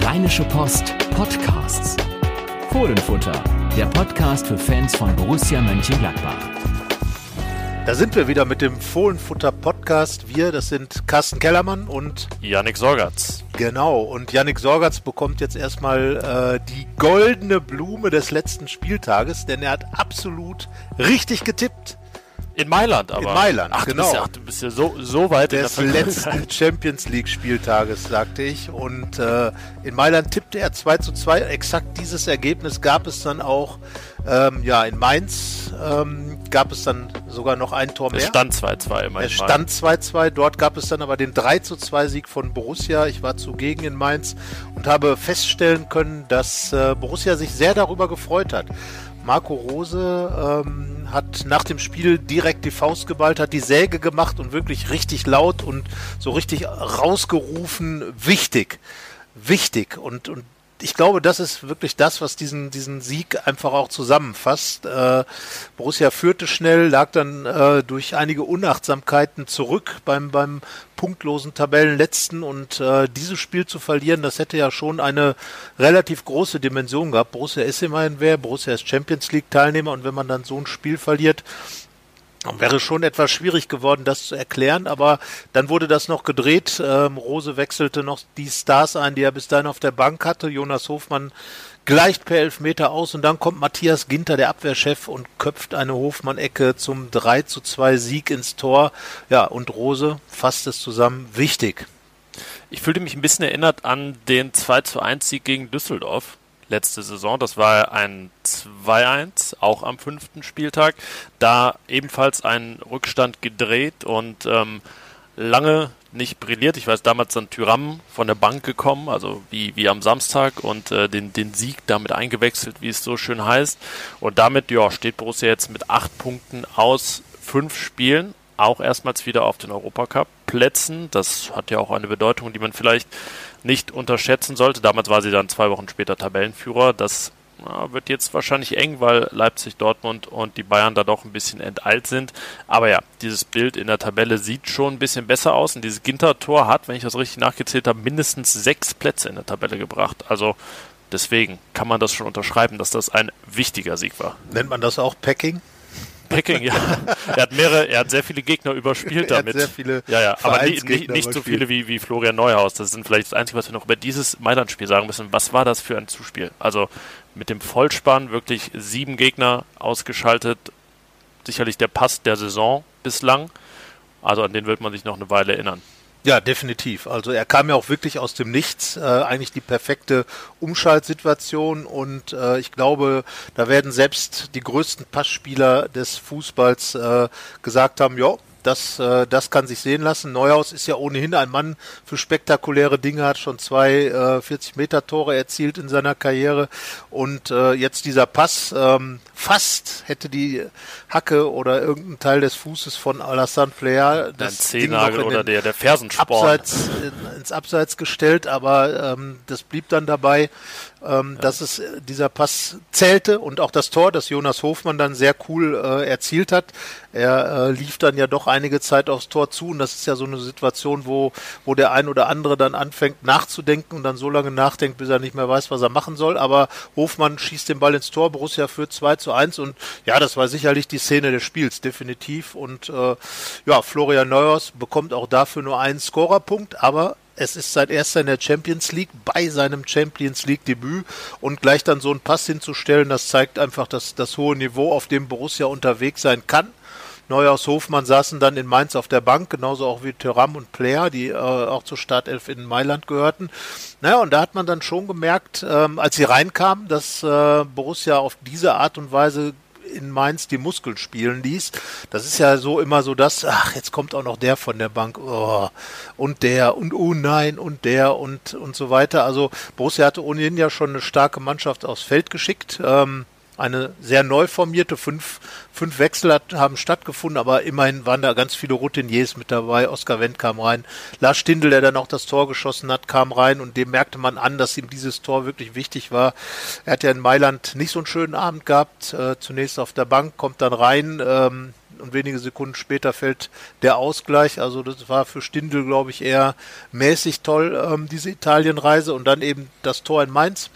Rheinische Post Podcasts. Fohlenfutter, der Podcast für Fans von Borussia Mönchengladbach. Da sind wir wieder mit dem Fohlenfutter Podcast. Wir, das sind Carsten Kellermann und Yannick Sorgatz. Genau, und Yannick Sorgatz bekommt jetzt erstmal äh, die goldene Blume des letzten Spieltages, denn er hat absolut richtig getippt. In Mailand, aber. In Mailand, ach, genau. Du bist ja, ach, du bist ja so, so weit des in der letzten Champions League Spieltages, sagte ich. Und äh, in Mailand tippte er 2 zu 2. Exakt dieses Ergebnis gab es dann auch. Ähm, ja, in Mainz ähm, gab es dann sogar noch ein Tor mehr. Es stand 2-2 immerhin. Es stand 2-2. Dort gab es dann aber den 3 zu 2 Sieg von Borussia. Ich war zugegen in Mainz und habe feststellen können, dass äh, Borussia sich sehr darüber gefreut hat. Marco Rose ähm, hat nach dem Spiel direkt die Faust geballt, hat die Säge gemacht und wirklich richtig laut und so richtig rausgerufen, wichtig, wichtig. Und, und ich glaube, das ist wirklich das, was diesen, diesen Sieg einfach auch zusammenfasst. Äh, Borussia führte schnell, lag dann äh, durch einige Unachtsamkeiten zurück beim, beim punktlosen Tabellenletzten und äh, dieses Spiel zu verlieren, das hätte ja schon eine relativ große Dimension gehabt. Borussia ist immerhin wer, Borussia ist Champions League Teilnehmer und wenn man dann so ein Spiel verliert, Wäre schon etwas schwierig geworden, das zu erklären, aber dann wurde das noch gedreht. Ähm, Rose wechselte noch die Stars ein, die er bis dahin auf der Bank hatte. Jonas Hofmann gleicht per Elfmeter aus und dann kommt Matthias Ginter, der Abwehrchef, und köpft eine Hofmann-Ecke zum 3 zu 2 Sieg ins Tor. Ja, und Rose fasst es zusammen. Wichtig. Ich fühlte mich ein bisschen erinnert an den 2 zu 1 Sieg gegen Düsseldorf letzte Saison. Das war ein 2-1, auch am fünften Spieltag. Da ebenfalls ein Rückstand gedreht und ähm, lange nicht brilliert. Ich weiß, damals dann Tyram von der Bank gekommen, also wie, wie am Samstag und äh, den, den Sieg damit eingewechselt, wie es so schön heißt. Und damit, ja, steht Borussia jetzt mit acht Punkten aus fünf Spielen auch erstmals wieder auf den Europacup Plätzen. Das hat ja auch eine Bedeutung, die man vielleicht nicht unterschätzen sollte. Damals war sie dann zwei Wochen später Tabellenführer. Das na, wird jetzt wahrscheinlich eng, weil Leipzig, Dortmund und die Bayern da doch ein bisschen enteilt sind. Aber ja, dieses Bild in der Tabelle sieht schon ein bisschen besser aus. Und dieses Ginter-Tor hat, wenn ich das richtig nachgezählt habe, mindestens sechs Plätze in der Tabelle gebracht. Also deswegen kann man das schon unterschreiben, dass das ein wichtiger Sieg war. Nennt man das auch Packing? Packing, ja. Er hat mehrere, er hat sehr viele Gegner überspielt Er damit. hat sehr viele ja, ja, aber nicht, nicht, nicht so viele wie, wie Florian Neuhaus. Das sind vielleicht das Einzige, was wir noch über dieses Mailand-Spiel sagen müssen. Was war das für ein Zuspiel? Also mit dem Vollspann wirklich sieben Gegner ausgeschaltet. Sicherlich der Pass der Saison bislang. Also an den wird man sich noch eine Weile erinnern. Ja, definitiv. Also er kam ja auch wirklich aus dem Nichts, äh, eigentlich die perfekte Umschaltsituation und äh, ich glaube, da werden selbst die größten Passspieler des Fußballs äh, gesagt haben, ja, das, äh, das kann sich sehen lassen. Neuhaus ist ja ohnehin ein Mann für spektakuläre Dinge, hat schon zwei äh, 40-Meter-Tore erzielt in seiner Karriere. Und äh, jetzt dieser Pass, ähm, fast hätte die Hacke oder irgendein Teil des Fußes von Alassane Player das Zehennagel oder der, der Fersensporn. Abseits, in, ins Abseits gestellt, aber ähm, das blieb dann dabei, ähm, dass es äh, dieser Pass zählte und auch das Tor, das Jonas Hofmann dann sehr cool äh, erzielt hat. Er äh, lief dann ja doch einige Zeit aufs Tor zu und das ist ja so eine Situation, wo, wo der ein oder andere dann anfängt nachzudenken und dann so lange nachdenkt, bis er nicht mehr weiß, was er machen soll. Aber Hofmann schießt den Ball ins Tor, Borussia führt 2 zu 1 und ja, das war sicherlich die Szene des Spiels, definitiv. Und äh, ja, Florian Neuhaus bekommt auch dafür nur einen Scorerpunkt, aber es ist sein erster in der Champions League bei seinem Champions League Debüt und gleich dann so einen Pass hinzustellen, das zeigt einfach das, das hohe Niveau, auf dem Borussia unterwegs sein kann. Neuhaus Hofmann saßen dann in Mainz auf der Bank, genauso auch wie Thuram und Player, die äh, auch zur Startelf in Mailand gehörten. Naja, und da hat man dann schon gemerkt, ähm, als sie reinkamen, dass äh, Borussia auf diese Art und Weise in Mainz die Muskeln spielen ließ. Das ist ja so immer so das, ach, jetzt kommt auch noch der von der Bank, oh, und der, und oh nein, und der, und, und so weiter. Also Borussia hatte ohnehin ja schon eine starke Mannschaft aufs Feld geschickt. Ähm, eine sehr neu formierte, fünf, fünf Wechsel hat, haben stattgefunden, aber immerhin waren da ganz viele Routiniers mit dabei. Oskar Wendt kam rein. Lars Stindl, der dann auch das Tor geschossen hat, kam rein und dem merkte man an, dass ihm dieses Tor wirklich wichtig war. Er hat ja in Mailand nicht so einen schönen Abend gehabt, äh, zunächst auf der Bank, kommt dann rein, ähm, und wenige Sekunden später fällt der Ausgleich. Also das war für Stindl, glaube ich, eher mäßig toll, ähm, diese Italienreise und dann eben das Tor in Mainz.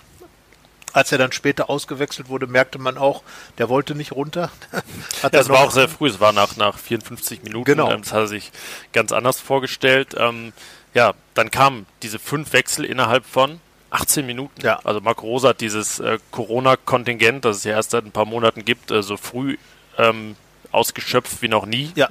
Als er dann später ausgewechselt wurde, merkte man auch, der wollte nicht runter. ja, es war auch sehr früh, es war nach, nach 54 Minuten. Genau. Ähm, das hat er sich ganz anders vorgestellt. Ähm, ja, dann kamen diese fünf Wechsel innerhalb von 18 Minuten. Ja. Also Marco Rosa hat dieses äh, Corona-Kontingent, das es ja erst seit ein paar Monaten gibt, äh, so früh ähm, ausgeschöpft wie noch nie. Ja.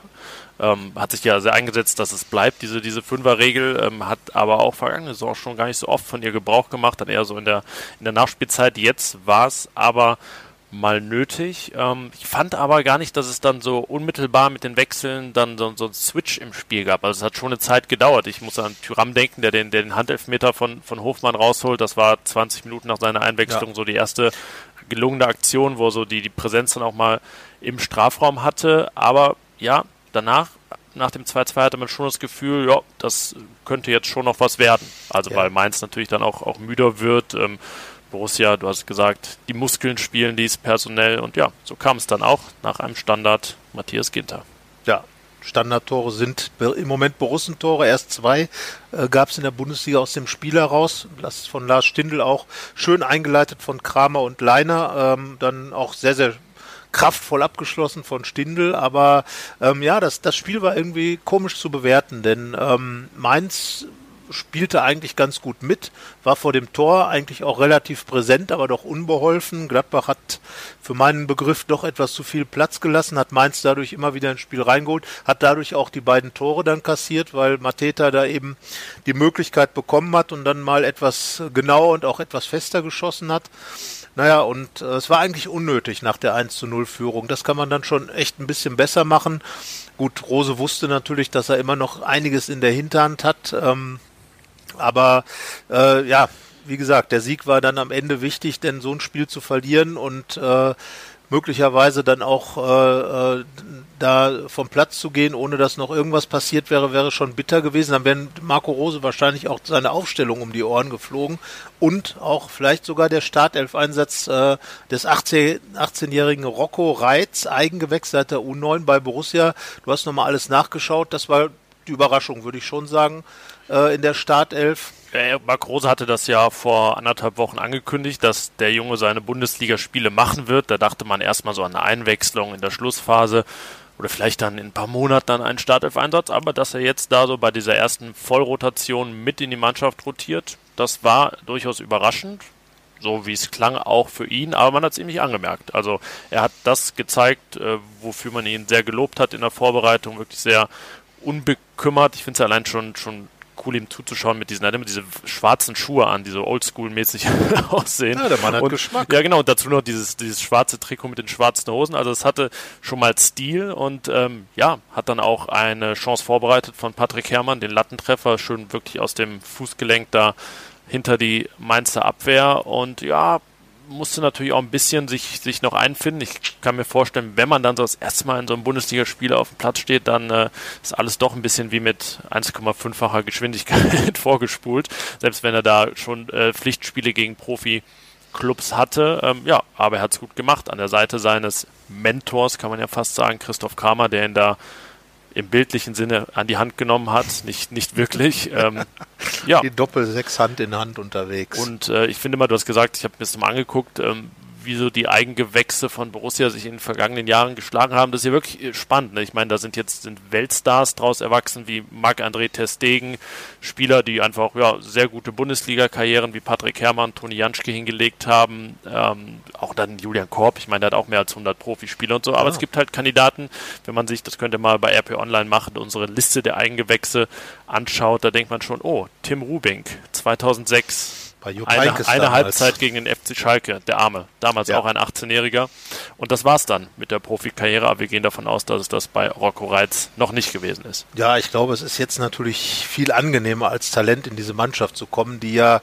Ähm, hat sich ja sehr eingesetzt, dass es bleibt, diese, diese Fünfer-Regel, ähm, hat aber auch vergangene Saison schon gar nicht so oft von ihr Gebrauch gemacht, dann eher so in der, in der Nachspielzeit. Jetzt war es aber mal nötig. Ähm, ich fand aber gar nicht, dass es dann so unmittelbar mit den Wechseln dann so, so ein Switch im Spiel gab. Also es hat schon eine Zeit gedauert. Ich muss an Tyram denken, der den, der den Handelfmeter von, von Hofmann rausholt. Das war 20 Minuten nach seiner Einwechslung ja. so die erste gelungene Aktion, wo so die, die Präsenz dann auch mal im Strafraum hatte. Aber ja, danach, nach dem 2-2 hatte man schon das Gefühl, ja, das könnte jetzt schon noch was werden. Also ja. weil Mainz natürlich dann auch, auch müder wird. Ähm, Borussia, du hast gesagt, die Muskeln spielen dies personell und ja, so kam es dann auch nach einem Standard Matthias Ginter. Ja, Standardtore sind im Moment Borussentore. Erst zwei äh, gab es in der Bundesliga aus dem Spiel heraus. Das von Lars Stindl auch schön eingeleitet von Kramer und Leiner. Ähm, dann auch sehr, sehr kraftvoll abgeschlossen von Stindl. Aber ähm, ja, das, das Spiel war irgendwie komisch zu bewerten, denn ähm, Mainz spielte eigentlich ganz gut mit, war vor dem Tor eigentlich auch relativ präsent, aber doch unbeholfen. Gladbach hat für meinen Begriff doch etwas zu viel Platz gelassen, hat Mainz dadurch immer wieder ins Spiel reingeholt, hat dadurch auch die beiden Tore dann kassiert, weil Mateta da eben die Möglichkeit bekommen hat und dann mal etwas genauer und auch etwas fester geschossen hat. Naja, und äh, es war eigentlich unnötig nach der 1 zu 0 Führung. Das kann man dann schon echt ein bisschen besser machen. Gut, Rose wusste natürlich, dass er immer noch einiges in der Hinterhand hat. Ähm, aber äh, ja, wie gesagt, der Sieg war dann am Ende wichtig, denn so ein Spiel zu verlieren und äh, möglicherweise dann auch äh, äh, da vom Platz zu gehen, ohne dass noch irgendwas passiert wäre, wäre schon bitter gewesen. Dann wäre Marco Rose wahrscheinlich auch seine Aufstellung um die Ohren geflogen und auch vielleicht sogar der Startelf-Einsatz äh, des 18, 18-jährigen Rocco Reitz, Eigengewächs der U9 bei Borussia. Du hast nochmal alles nachgeschaut. Das war die Überraschung, würde ich schon sagen äh, in der Startelf. Ja, Marc Rose hatte das ja vor anderthalb Wochen angekündigt, dass der Junge seine Bundesligaspiele machen wird. Da dachte man erstmal so an eine Einwechslung in der Schlussphase oder vielleicht dann in ein paar Monaten an einen Startelf-Einsatz, aber dass er jetzt da so bei dieser ersten Vollrotation mit in die Mannschaft rotiert, das war durchaus überraschend, so wie es klang auch für ihn, aber man hat es ihm nicht angemerkt. Also er hat das gezeigt, äh, wofür man ihn sehr gelobt hat in der Vorbereitung, wirklich sehr unbekümmert. Ich finde es allein schon, schon cool, ihm zuzuschauen mit diesen, er hat immer diese schwarzen Schuhe an, die so oldschool-mäßig aussehen. Ja, der Mann hat und, Geschmack. Ja, genau, und dazu noch dieses, dieses schwarze Trikot mit den schwarzen Hosen. Also es hatte schon mal Stil und ähm, ja, hat dann auch eine Chance vorbereitet von Patrick Herrmann, den Lattentreffer, schön wirklich aus dem Fußgelenk da hinter die Mainzer Abwehr und ja, musste natürlich auch ein bisschen sich, sich noch einfinden. Ich kann mir vorstellen, wenn man dann so das erste Mal in so einem Bundesligaspiel auf dem Platz steht, dann äh, ist alles doch ein bisschen wie mit 1,5-facher Geschwindigkeit vorgespult. Selbst wenn er da schon äh, Pflichtspiele gegen Profi-Clubs hatte. Ähm, ja, aber er hat es gut gemacht. An der Seite seines Mentors, kann man ja fast sagen, Christoph Kramer, der ihn da im bildlichen Sinne an die Hand genommen hat, nicht, nicht wirklich. Ähm, ja. Die Doppel-Sechs Hand in Hand unterwegs. Und äh, ich finde mal, du hast gesagt, ich habe mir das mal angeguckt, ähm, wie so die Eigengewächse von Borussia sich in den vergangenen Jahren geschlagen haben. Das ist ja wirklich äh, spannend. Ne? Ich meine, da sind jetzt sind Weltstars draus erwachsen, wie Marc-André Testegen, Spieler, die einfach ja, sehr gute Bundesliga-Karrieren wie Patrick Herrmann, Toni Janschke hingelegt haben. Ähm, auch dann Julian Korb, ich meine, der hat auch mehr als 100 Profispieler und so. Aber ja. es gibt halt Kandidaten, wenn man sich, das könnte mal bei RP Online machen, unsere Liste der Eigengewächse anschaut, da denkt man schon, oh, Tim Rubink, 2006 bei Jupp eine, eine Halbzeit gegen den FC Schalke, der Arme. Damals ja. auch ein 18-Jähriger. Und das war's dann mit der Profikarriere. Aber wir gehen davon aus, dass es das bei Rocco Reitz noch nicht gewesen ist. Ja, ich glaube, es ist jetzt natürlich viel angenehmer als Talent in diese Mannschaft zu kommen, die ja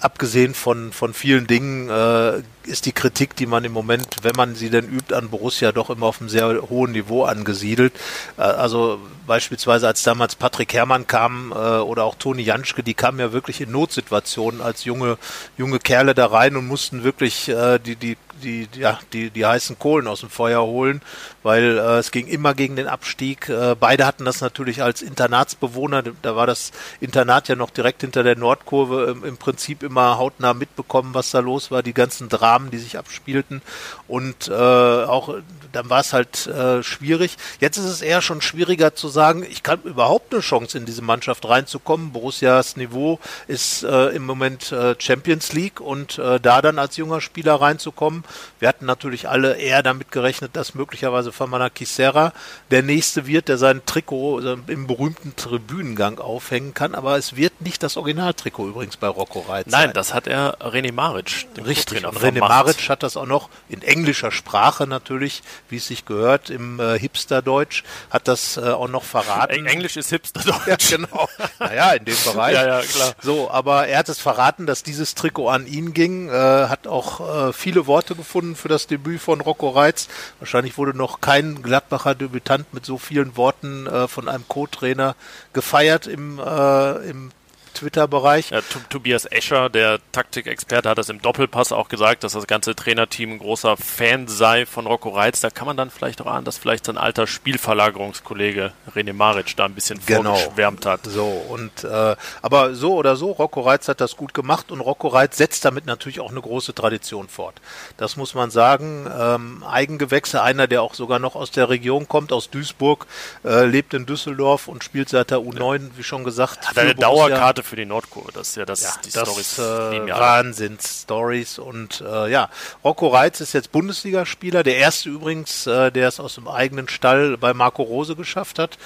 abgesehen von, von vielen Dingen äh, ist die Kritik, die man im Moment, wenn man sie denn übt, an Borussia doch immer auf einem sehr hohen Niveau angesiedelt. Äh, also beispielsweise als damals Patrick Herrmann kam äh, oder auch Toni Janschke, die kamen ja wirklich in Notsituationen als junge junge Kerle da rein und mussten wirklich äh, die die die, ja, die, die heißen Kohlen aus dem Feuer holen, weil äh, es ging immer gegen den Abstieg. Äh, beide hatten das natürlich als Internatsbewohner, da war das Internat ja noch direkt hinter der Nordkurve, im, im Prinzip immer hautnah mitbekommen, was da los war, die ganzen Dramen, die sich abspielten und äh, auch dann war es halt äh, schwierig. Jetzt ist es eher schon schwieriger zu sagen, ich kann überhaupt eine Chance in diese Mannschaft reinzukommen. Borussias Niveau ist äh, im Moment äh, Champions League und äh, da dann als junger Spieler reinzukommen, wir hatten natürlich alle eher damit gerechnet, dass möglicherweise Famana Kisera der nächste wird, der sein Trikot äh, im berühmten Tribünengang aufhängen kann. Aber es wird nicht das Originaltrikot übrigens bei Rocco Reitz. Nein, sein. das hat er René Maric. Richtig. Und René Maric hat das auch noch in englischer Sprache natürlich, wie es sich gehört, im äh, Hipsterdeutsch, hat das äh, auch noch verraten. Englisch ist Hipsterdeutsch. Ja, genau. naja, in dem Bereich. ja, ja, klar. So, aber er hat es verraten, dass dieses Trikot an ihn ging, äh, hat auch äh, viele Worte gefunden für das Debüt von Rocco Reitz. Wahrscheinlich wurde noch kein Gladbacher Debütant mit so vielen Worten äh, von einem Co-Trainer gefeiert im, äh, im Twitter-Bereich. Ja, Tobias Escher, der Taktikexperte, hat das im Doppelpass auch gesagt, dass das ganze Trainerteam ein großer Fan sei von Rocco Reitz. Da kann man dann vielleicht auch ahnen, dass vielleicht sein alter Spielverlagerungskollege René Maric da ein bisschen genau. vorgeschwärmt hat. So, und äh, aber so oder so, Rocco Reitz hat das gut gemacht und Rocco Reitz setzt damit natürlich auch eine große Tradition fort. Das muss man sagen. Ähm, Eigengewächse, einer, der auch sogar noch aus der Region kommt, aus Duisburg, äh, lebt in Düsseldorf und spielt seit der U9, wie schon gesagt. Hat eine Dauerkarte Karte für die Nordkurve. Das ist ja das, ja, die das, Storys. Äh, Wahnsinns-Stories. Und äh, ja, Rocco Reitz ist jetzt Bundesligaspieler. Der erste übrigens, äh, der es aus dem eigenen Stall bei Marco Rose geschafft hat,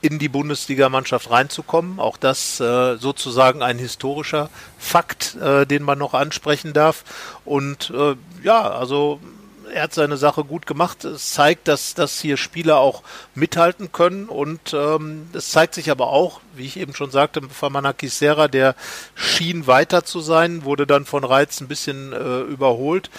in die Bundesligamannschaft reinzukommen. Auch das äh, sozusagen ein historischer Fakt, äh, den man noch ansprechen darf. Und äh, ja, also er hat seine Sache gut gemacht. Es zeigt, dass, dass hier Spieler auch mithalten können und ähm, es zeigt sich aber auch, wie ich eben schon sagte, Famana Kisera, der schien weiter zu sein, wurde dann von Reiz ein bisschen äh, überholt,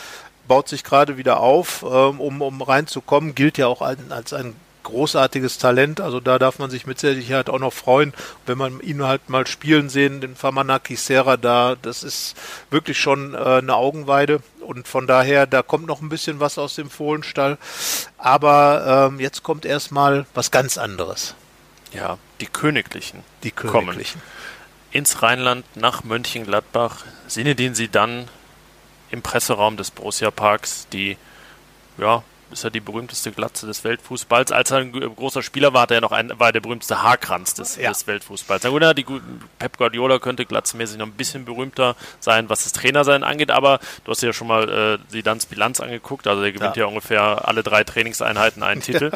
baut sich gerade wieder auf, ähm, um, um reinzukommen, gilt ja auch als, als ein großartiges Talent. Also da darf man sich mit Sicherheit auch noch freuen, wenn man ihn halt mal spielen sehen, den Famanaki Serra da, das ist wirklich schon äh, eine Augenweide. Und von daher, da kommt noch ein bisschen was aus dem Fohlenstall. Aber ähm, jetzt kommt erstmal was ganz anderes. Ja, die Königlichen. Die Königlichen. Kommen. Ins Rheinland nach Mönchengladbach. Sinedin sie dann im Presseraum des Borussia Parks, die ja, ist er die berühmteste Glatze des Weltfußballs. Als er ein großer Spieler war, hat er noch ein, war der berühmste Haarkranz des, ja. des Weltfußballs. Na gut, die Pep Guardiola könnte glatzmäßig noch ein bisschen berühmter sein, was das Trainersein angeht, aber du hast ja schon mal äh, Zidans Bilanz angeguckt, also der gewinnt ja, ja ungefähr alle drei Trainingseinheiten einen Titel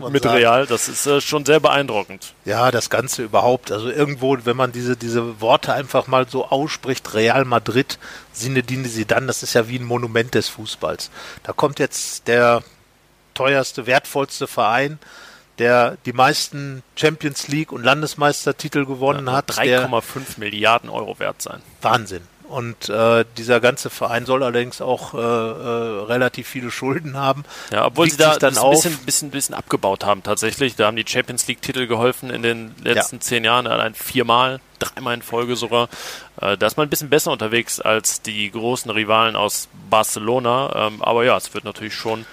ja, mit sagen. Real. Das ist äh, schon sehr beeindruckend. Ja, das Ganze überhaupt. Also irgendwo, wenn man diese, diese Worte einfach mal so ausspricht, Real Madrid, Sinedine Sidan, das ist ja wie ein Monument des Fußballs. Da kommt jetzt der teuerste, wertvollste Verein, der die meisten Champions League und Landesmeistertitel gewonnen ja, hat. 3,5 Milliarden Euro wert sein. Wahnsinn. Und äh, dieser ganze Verein soll allerdings auch äh, äh, relativ viele Schulden haben. Ja, obwohl Liegt sie da dann ein bisschen, bisschen, bisschen abgebaut haben tatsächlich. Da haben die Champions League-Titel geholfen in den letzten ja. zehn Jahren, allein viermal, dreimal in Folge sogar. Äh, da ist man ein bisschen besser unterwegs als die großen Rivalen aus Barcelona. Ähm, aber ja, es wird natürlich schon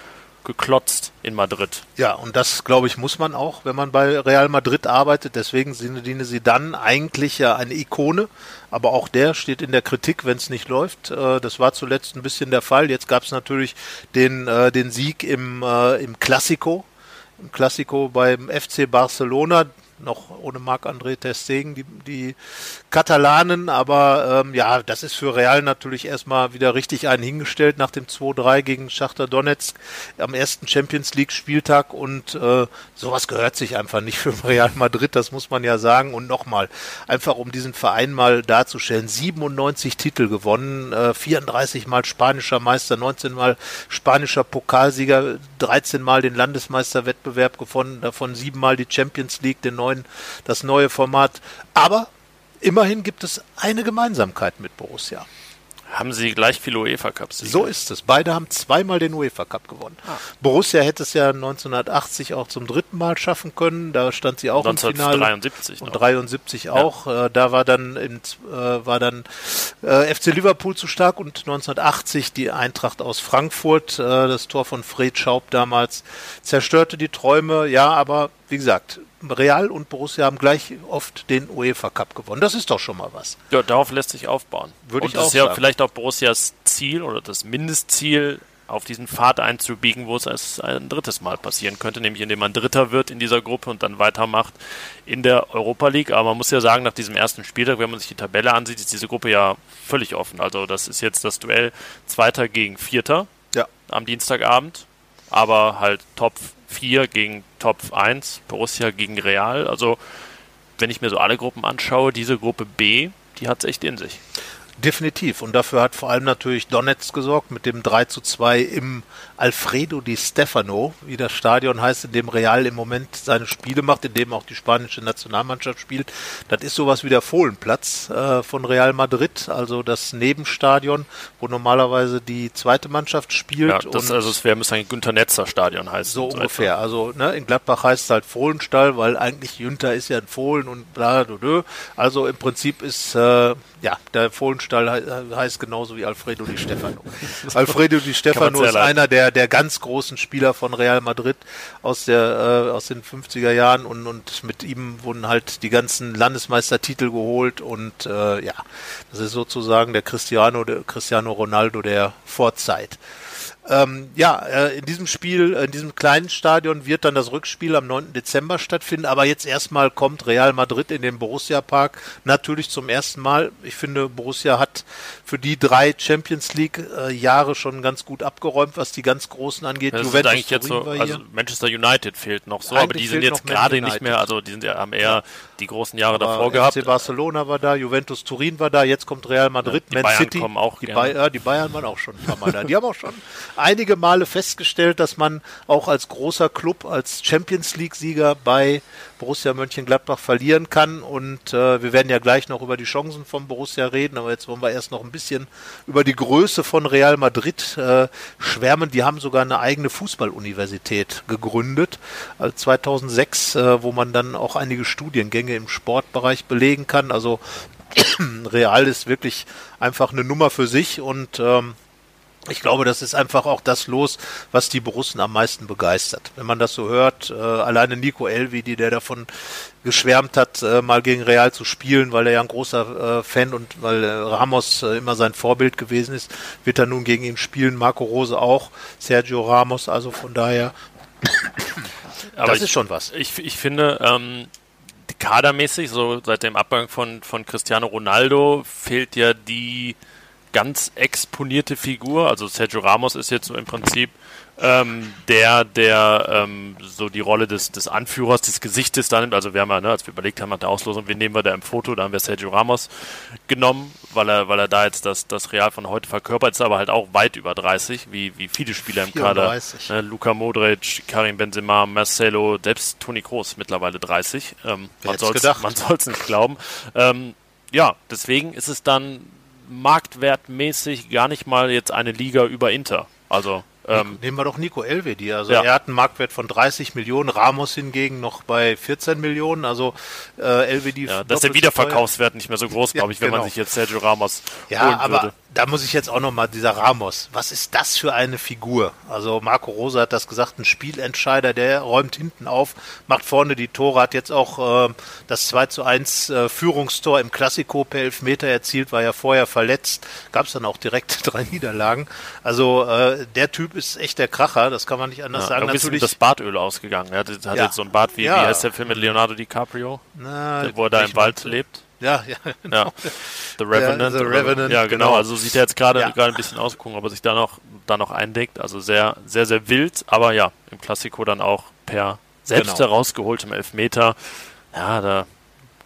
geklotzt in Madrid. Ja, und das, glaube ich, muss man auch, wenn man bei Real Madrid arbeitet. Deswegen sind sie dann eigentlich ja eine Ikone. Aber auch der steht in der Kritik, wenn es nicht läuft. Äh, das war zuletzt ein bisschen der Fall. Jetzt gab es natürlich den, äh, den Sieg im, äh, im Classico. Im Classico beim FC Barcelona noch ohne Marc-André Testegen, die, die Katalanen, aber ähm, ja, das ist für Real natürlich erstmal wieder richtig einen hingestellt nach dem 2-3 gegen Schachter Donetsk am ersten Champions League Spieltag und äh, sowas gehört sich einfach nicht für Real Madrid, das muss man ja sagen. Und nochmal, einfach um diesen Verein mal darzustellen, 97 Titel gewonnen, äh, 34 mal spanischer Meister, 19 mal spanischer Pokalsieger, 13 mal den Landesmeisterwettbewerb gewonnen, davon sieben mal die Champions League, den neuen neuen, das neue Format. Aber immerhin gibt es eine Gemeinsamkeit mit Borussia. haben sie gleich viele UEFA Cups. So ist es. Beide haben zweimal den UEFA Cup gewonnen. Ah. Borussia hätte es ja 1980 auch zum dritten Mal schaffen können. Da stand sie auch 1973 im Finale. Und 73 auch. Ja. Äh, da war dann, im, äh, war dann äh, FC Liverpool zu stark und 1980 die Eintracht aus Frankfurt. Das Tor von Fred Schaub damals zerstörte die Träume. Ja, aber wie gesagt, Real und Borussia haben gleich oft den UEFA Cup gewonnen. Das ist doch schon mal was. Ja, darauf lässt sich aufbauen. Würde und ich auch ist ja vielleicht auch Borussias Ziel oder das Mindestziel, auf diesen Pfad einzubiegen, wo es ein drittes Mal passieren könnte, nämlich indem man Dritter wird in dieser Gruppe und dann weitermacht in der Europa League. Aber man muss ja sagen, nach diesem ersten Spieltag, wenn man sich die Tabelle ansieht, ist diese Gruppe ja völlig offen. Also das ist jetzt das Duell Zweiter gegen Vierter ja. am Dienstagabend, aber halt Top 4 gegen Top 1, Borussia gegen Real. Also, wenn ich mir so alle Gruppen anschaue, diese Gruppe B, die hat es echt in sich. Definitiv. Und dafür hat vor allem natürlich Donetsk gesorgt mit dem 3 zu 2 im Alfredo di Stefano, wie das Stadion heißt, in dem Real im Moment seine Spiele macht, in dem auch die spanische Nationalmannschaft spielt. Das ist sowas wie der Fohlenplatz äh, von Real Madrid, also das Nebenstadion, wo normalerweise die zweite Mannschaft spielt. Ja, das, also es wäre müsste ein Günter Netzer Stadion heißen. So ungefähr. Also ne, in Gladbach heißt es halt Fohlenstall, weil eigentlich Jünter ist ja ein Fohlen und bla, bla, bla. Also im Prinzip ist äh, ja der Fohlenstall heißt genauso wie Alfredo di Stefano. Alfredo di Stefano ist einer der der ganz großen Spieler von Real Madrid aus der äh, aus den 50er Jahren und und mit ihm wurden halt die ganzen Landesmeistertitel geholt und äh, ja, das ist sozusagen der Cristiano der Cristiano Ronaldo der Vorzeit. Ähm, ja, äh, in diesem Spiel, in diesem kleinen Stadion wird dann das Rückspiel am 9. Dezember stattfinden. Aber jetzt erstmal kommt Real Madrid in den Borussia Park. Natürlich zum ersten Mal. Ich finde, Borussia hat für die drei Champions League äh, Jahre schon ganz gut abgeräumt, was die ganz Großen angeht. Das Juventus eigentlich jetzt so, also Manchester United fehlt noch so, eigentlich aber die sind jetzt gerade nicht mehr, also die sind ja, haben eher die großen Jahre aber davor FC gehabt. Barcelona war da, Juventus Turin war da, jetzt kommt Real Madrid, ja, die Man Bayern City. Kommen auch die, Bayern, die Bayern waren auch schon ein paar Mal da. Die haben auch schon einige Male festgestellt, dass man auch als großer Club, als Champions League-Sieger bei Borussia Mönchengladbach verlieren kann. Und äh, wir werden ja gleich noch über die Chancen von Borussia reden, aber jetzt wollen wir erst noch ein bisschen über die Größe von Real Madrid äh, schwärmen. Die haben sogar eine eigene Fußballuniversität gegründet, also 2006, äh, wo man dann auch einige Studiengänge im Sportbereich belegen kann. Also Real ist wirklich einfach eine Nummer für sich und ähm, ich glaube, das ist einfach auch das los, was die Borussen am meisten begeistert. Wenn man das so hört, äh, alleine Nico Elvedi, der davon geschwärmt hat, äh, mal gegen Real zu spielen, weil er ja ein großer äh, Fan und weil äh, Ramos äh, immer sein Vorbild gewesen ist, wird er nun gegen ihn spielen. Marco Rose auch, Sergio Ramos, also von daher, Aber das ich, ist schon was. Ich, ich finde, ähm, kadermäßig, so seit dem Abgang von, von Cristiano Ronaldo, fehlt ja die ganz exponierte Figur. Also Sergio Ramos ist jetzt so im Prinzip ähm, der, der ähm, so die Rolle des, des Anführers, des Gesichtes da nimmt. Also wir haben ja, ne, als wir überlegt haben nach der Auslosung, wen nehmen wir da im Foto, da haben wir Sergio Ramos genommen, weil er, weil er da jetzt das, das Real von heute verkörpert, ist aber halt auch weit über 30, wie, wie viele Spieler im 34. Kader. Ne, Luka Modric, Karim Benzema, Marcelo, selbst Toni Kroos mittlerweile 30. Ähm, man soll es nicht glauben. Ähm, ja, deswegen ist es dann marktwertmäßig gar nicht mal jetzt eine Liga über Inter. Also ähm, Nehmen wir doch Nico Elvedi. Also ja. er hat einen Marktwert von 30 Millionen, Ramos hingegen noch bei 14 Millionen. Also äh, Elvedi. Ja, ist der Wiederverkaufswert nicht mehr so groß, glaube ich, ja, genau. wenn man genau. sich jetzt Sergio Ramos ja, holen aber würde da muss ich jetzt auch nochmal, dieser Ramos, was ist das für eine Figur? Also Marco Rosa hat das gesagt, ein Spielentscheider, der räumt hinten auf, macht vorne die Tore, hat jetzt auch äh, das 2 zu 1 äh, Führungstor im Klassiko per Elfmeter erzielt, war ja vorher verletzt, gab es dann auch direkt drei Niederlagen. Also äh, der Typ ist echt der Kracher, das kann man nicht anders ja, sagen. Natürlich ist das Badöl ausgegangen. Er hat, hat ja. jetzt so ein Bad, wie, ja. wie heißt der Film mit Leonardo DiCaprio? Na, wo er da im Wald lebt. Ja, ja, genau. Ja. The Revenant. The Revenant ja, genau. genau. Also sieht er jetzt gerade ja. gerade ein bisschen aus, gucken, ob er sich da noch, da noch eindeckt. Also sehr, sehr, sehr wild, aber ja, im Klassiko dann auch per selbst genau. herausgeholtem Elfmeter. Ja, da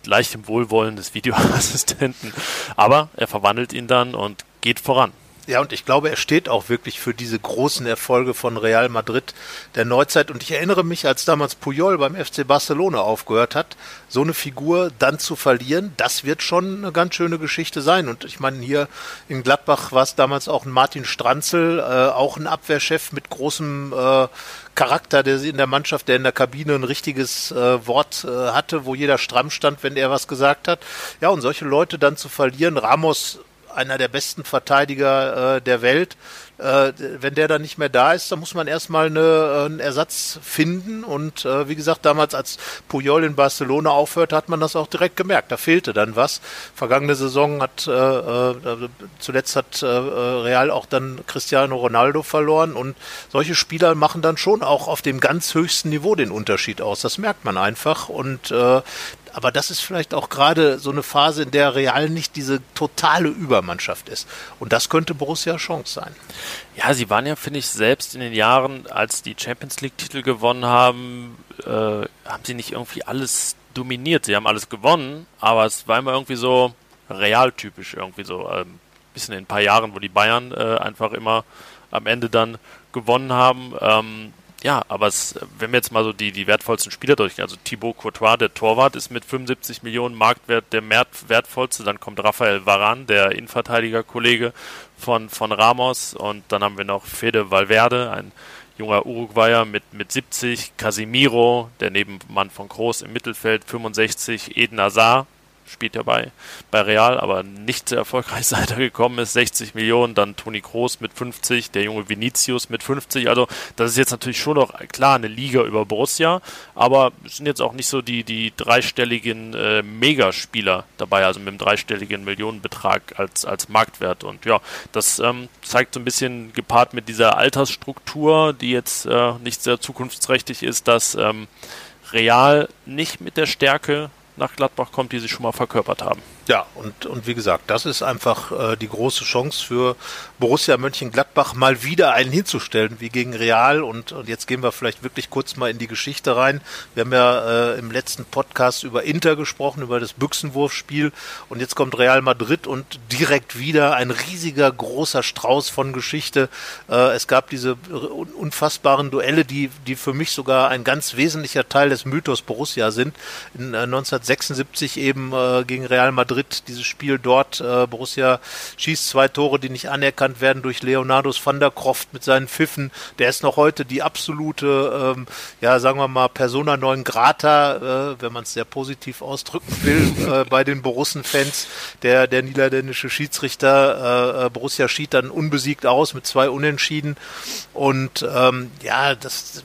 leicht im Wohlwollen des Videoassistenten. Aber er verwandelt ihn dann und geht voran. Ja, und ich glaube, er steht auch wirklich für diese großen Erfolge von Real Madrid der Neuzeit. Und ich erinnere mich, als damals Puyol beim FC Barcelona aufgehört hat, so eine Figur dann zu verlieren, das wird schon eine ganz schöne Geschichte sein. Und ich meine, hier in Gladbach war es damals auch ein Martin Stranzel, äh, auch ein Abwehrchef mit großem äh, Charakter, der in der Mannschaft, der in der Kabine ein richtiges äh, Wort äh, hatte, wo jeder stramm stand, wenn er was gesagt hat. Ja, und solche Leute dann zu verlieren, Ramos einer der besten Verteidiger äh, der Welt. Äh, wenn der dann nicht mehr da ist, dann muss man erstmal eine, äh, einen Ersatz finden. Und äh, wie gesagt, damals, als Puyol in Barcelona aufhörte, hat man das auch direkt gemerkt. Da fehlte dann was. Vergangene Saison hat äh, äh, zuletzt hat äh, Real auch dann Cristiano Ronaldo verloren. Und solche Spieler machen dann schon auch auf dem ganz höchsten Niveau den Unterschied aus. Das merkt man einfach. Und aber das ist vielleicht auch gerade so eine Phase, in der Real nicht diese totale Übermannschaft ist. Und das könnte Borussia Chance sein. Ja, sie waren ja, finde ich, selbst in den Jahren, als die Champions League-Titel gewonnen haben, äh, haben sie nicht irgendwie alles dominiert. Sie haben alles gewonnen, aber es war immer irgendwie so realtypisch, irgendwie so ein ähm, bisschen in ein paar Jahren, wo die Bayern äh, einfach immer am Ende dann gewonnen haben. Ähm, ja, aber es, wenn wir jetzt mal so die, die wertvollsten Spieler durchgehen, also Thibaut Courtois, der Torwart, ist mit 75 Millionen Marktwert der wertvollste. Dann kommt Rafael Varan, der Innenverteidiger-Kollege von, von Ramos. Und dann haben wir noch Fede Valverde, ein junger Uruguayer mit, mit 70, Casimiro, der Nebenmann von Groß im Mittelfeld, 65, Eden Hazard, spielt ja bei, bei Real, aber nicht sehr erfolgreich weitergekommen ist. 60 Millionen, dann Toni Kroos mit 50, der junge Vinicius mit 50. Also das ist jetzt natürlich schon noch klar eine Liga über Borussia, aber es sind jetzt auch nicht so die, die dreistelligen äh, Megaspieler dabei, also mit einem dreistelligen Millionenbetrag als, als Marktwert. Und ja, das ähm, zeigt so ein bisschen gepaart mit dieser Altersstruktur, die jetzt äh, nicht sehr zukunftsträchtig ist, dass ähm, Real nicht mit der Stärke nach Gladbach kommt, die sie schon mal verkörpert haben. Ja, und, und wie gesagt, das ist einfach äh, die große Chance für Borussia Mönchengladbach, mal wieder einen hinzustellen, wie gegen Real. Und, und jetzt gehen wir vielleicht wirklich kurz mal in die Geschichte rein. Wir haben ja äh, im letzten Podcast über Inter gesprochen, über das Büchsenwurfspiel. Und jetzt kommt Real Madrid und direkt wieder ein riesiger, großer Strauß von Geschichte. Äh, es gab diese unfassbaren Duelle, die, die für mich sogar ein ganz wesentlicher Teil des Mythos Borussia sind. In äh, 1976 eben äh, gegen Real Madrid Madrid, dieses Spiel dort. Äh, Borussia schießt zwei Tore, die nicht anerkannt werden durch Leonardos van der Croft mit seinen Pfiffen. Der ist noch heute die absolute, ähm, ja, sagen wir mal, Persona non grata, äh, wenn man es sehr positiv ausdrücken will, äh, bei den Borussen-Fans. Der, der niederländische Schiedsrichter äh, äh, Borussia schied dann unbesiegt aus mit zwei Unentschieden. Und ähm, ja, das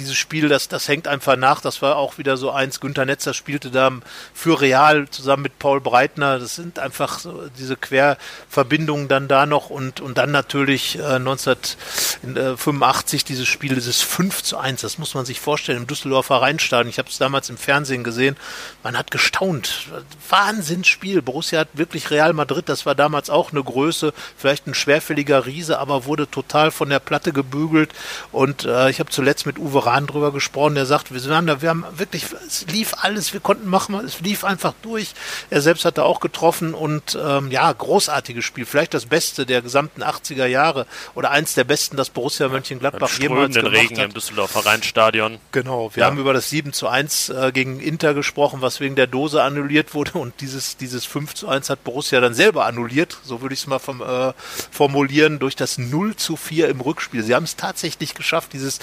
dieses Spiel, das, das hängt einfach nach. Das war auch wieder so eins. Günter Netzer spielte da für Real zusammen mit Paul Breitner. Das sind einfach so diese Querverbindungen dann da noch und, und dann natürlich äh, 1985 dieses Spiel, dieses 5 zu 1. Das muss man sich vorstellen im Düsseldorfer Rheinstadion. Ich habe es damals im Fernsehen gesehen. Man hat gestaunt. Wahnsinnsspiel. Borussia hat wirklich Real Madrid, das war damals auch eine Größe, vielleicht ein schwerfälliger Riese, aber wurde total von der Platte gebügelt. Und äh, ich habe zuletzt mit Uwe Veteran drüber gesprochen, der sagt, wir haben da, wir haben wirklich, es lief alles, wir konnten machen, es lief einfach durch. Er selbst hat da auch getroffen und ähm, ja, großartiges Spiel, vielleicht das Beste der gesamten 80er Jahre oder eins der besten, das Borussia Mönchengladbach jemals gemacht Regen hat. im Düsseldorfer Rheinstadion. Genau, wir ja. haben über das 7 zu 1 äh, gegen Inter gesprochen, was wegen der Dose annulliert wurde und dieses, dieses 5 zu 1 hat Borussia dann selber annulliert, so würde ich es mal vom, äh, formulieren, durch das 0 zu 4 im Rückspiel. Sie haben es tatsächlich geschafft, dieses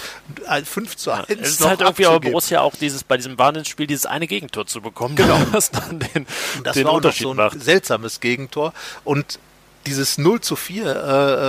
5 5 zu 1. Ja, es ist halt irgendwie aber Borussia auch dieses, bei diesem Wahnsinnsspiel dieses eine Gegentor zu bekommen. Genau. Was dann den, das den war Unterschied so ein macht. seltsames Gegentor. Und dieses 0 zu 4, äh,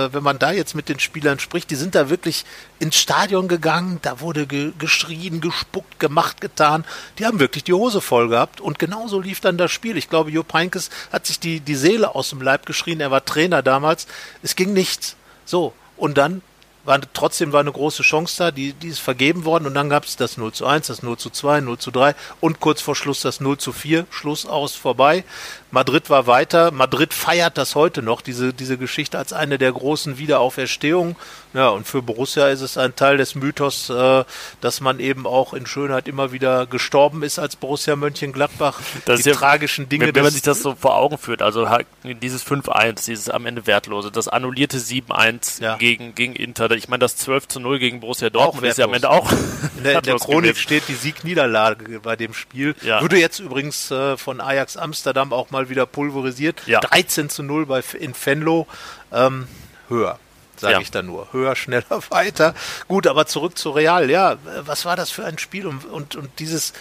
äh, wenn man da jetzt mit den Spielern spricht, die sind da wirklich ins Stadion gegangen, da wurde ge geschrien, gespuckt, gemacht, getan. Die haben wirklich die Hose voll gehabt und genauso lief dann das Spiel. Ich glaube, Jo Peinkes hat sich die, die Seele aus dem Leib geschrien, er war Trainer damals. Es ging nichts. So, und dann war, trotzdem war eine große Chance da, die, die ist vergeben worden und dann gab es das 0 zu 1, das 0 zu 2, 0 zu 3 und kurz vor Schluss das 0 zu 4, Schluss aus, vorbei. Madrid war weiter. Madrid feiert das heute noch, diese, diese Geschichte als eine der großen Wiederauferstehungen. Ja, und für Borussia ist es ein Teil des Mythos, äh, dass man eben auch in Schönheit immer wieder gestorben ist als Borussia Mönchengladbach. Das die ja, tragischen Dinge. Wenn, wenn man sich das so vor Augen führt, also dieses 5-1, dieses am Ende wertlose, das annullierte 7-1 ja. gegen, gegen Inter, ich meine das 12-0 gegen Borussia Dortmund ist ja am Ende auch. In der, in der Chronik gewesen. steht die Siegniederlage bei dem Spiel. Ja. Würde jetzt übrigens äh, von Ajax Amsterdam auch mal wieder pulverisiert. Ja. 13 zu 0 bei, in Venlo. Ähm, höher sage ja. ich da nur. Höher, schneller, weiter. Gut, aber zurück zu Real. Ja, was war das für ein Spiel und, und, und dieses,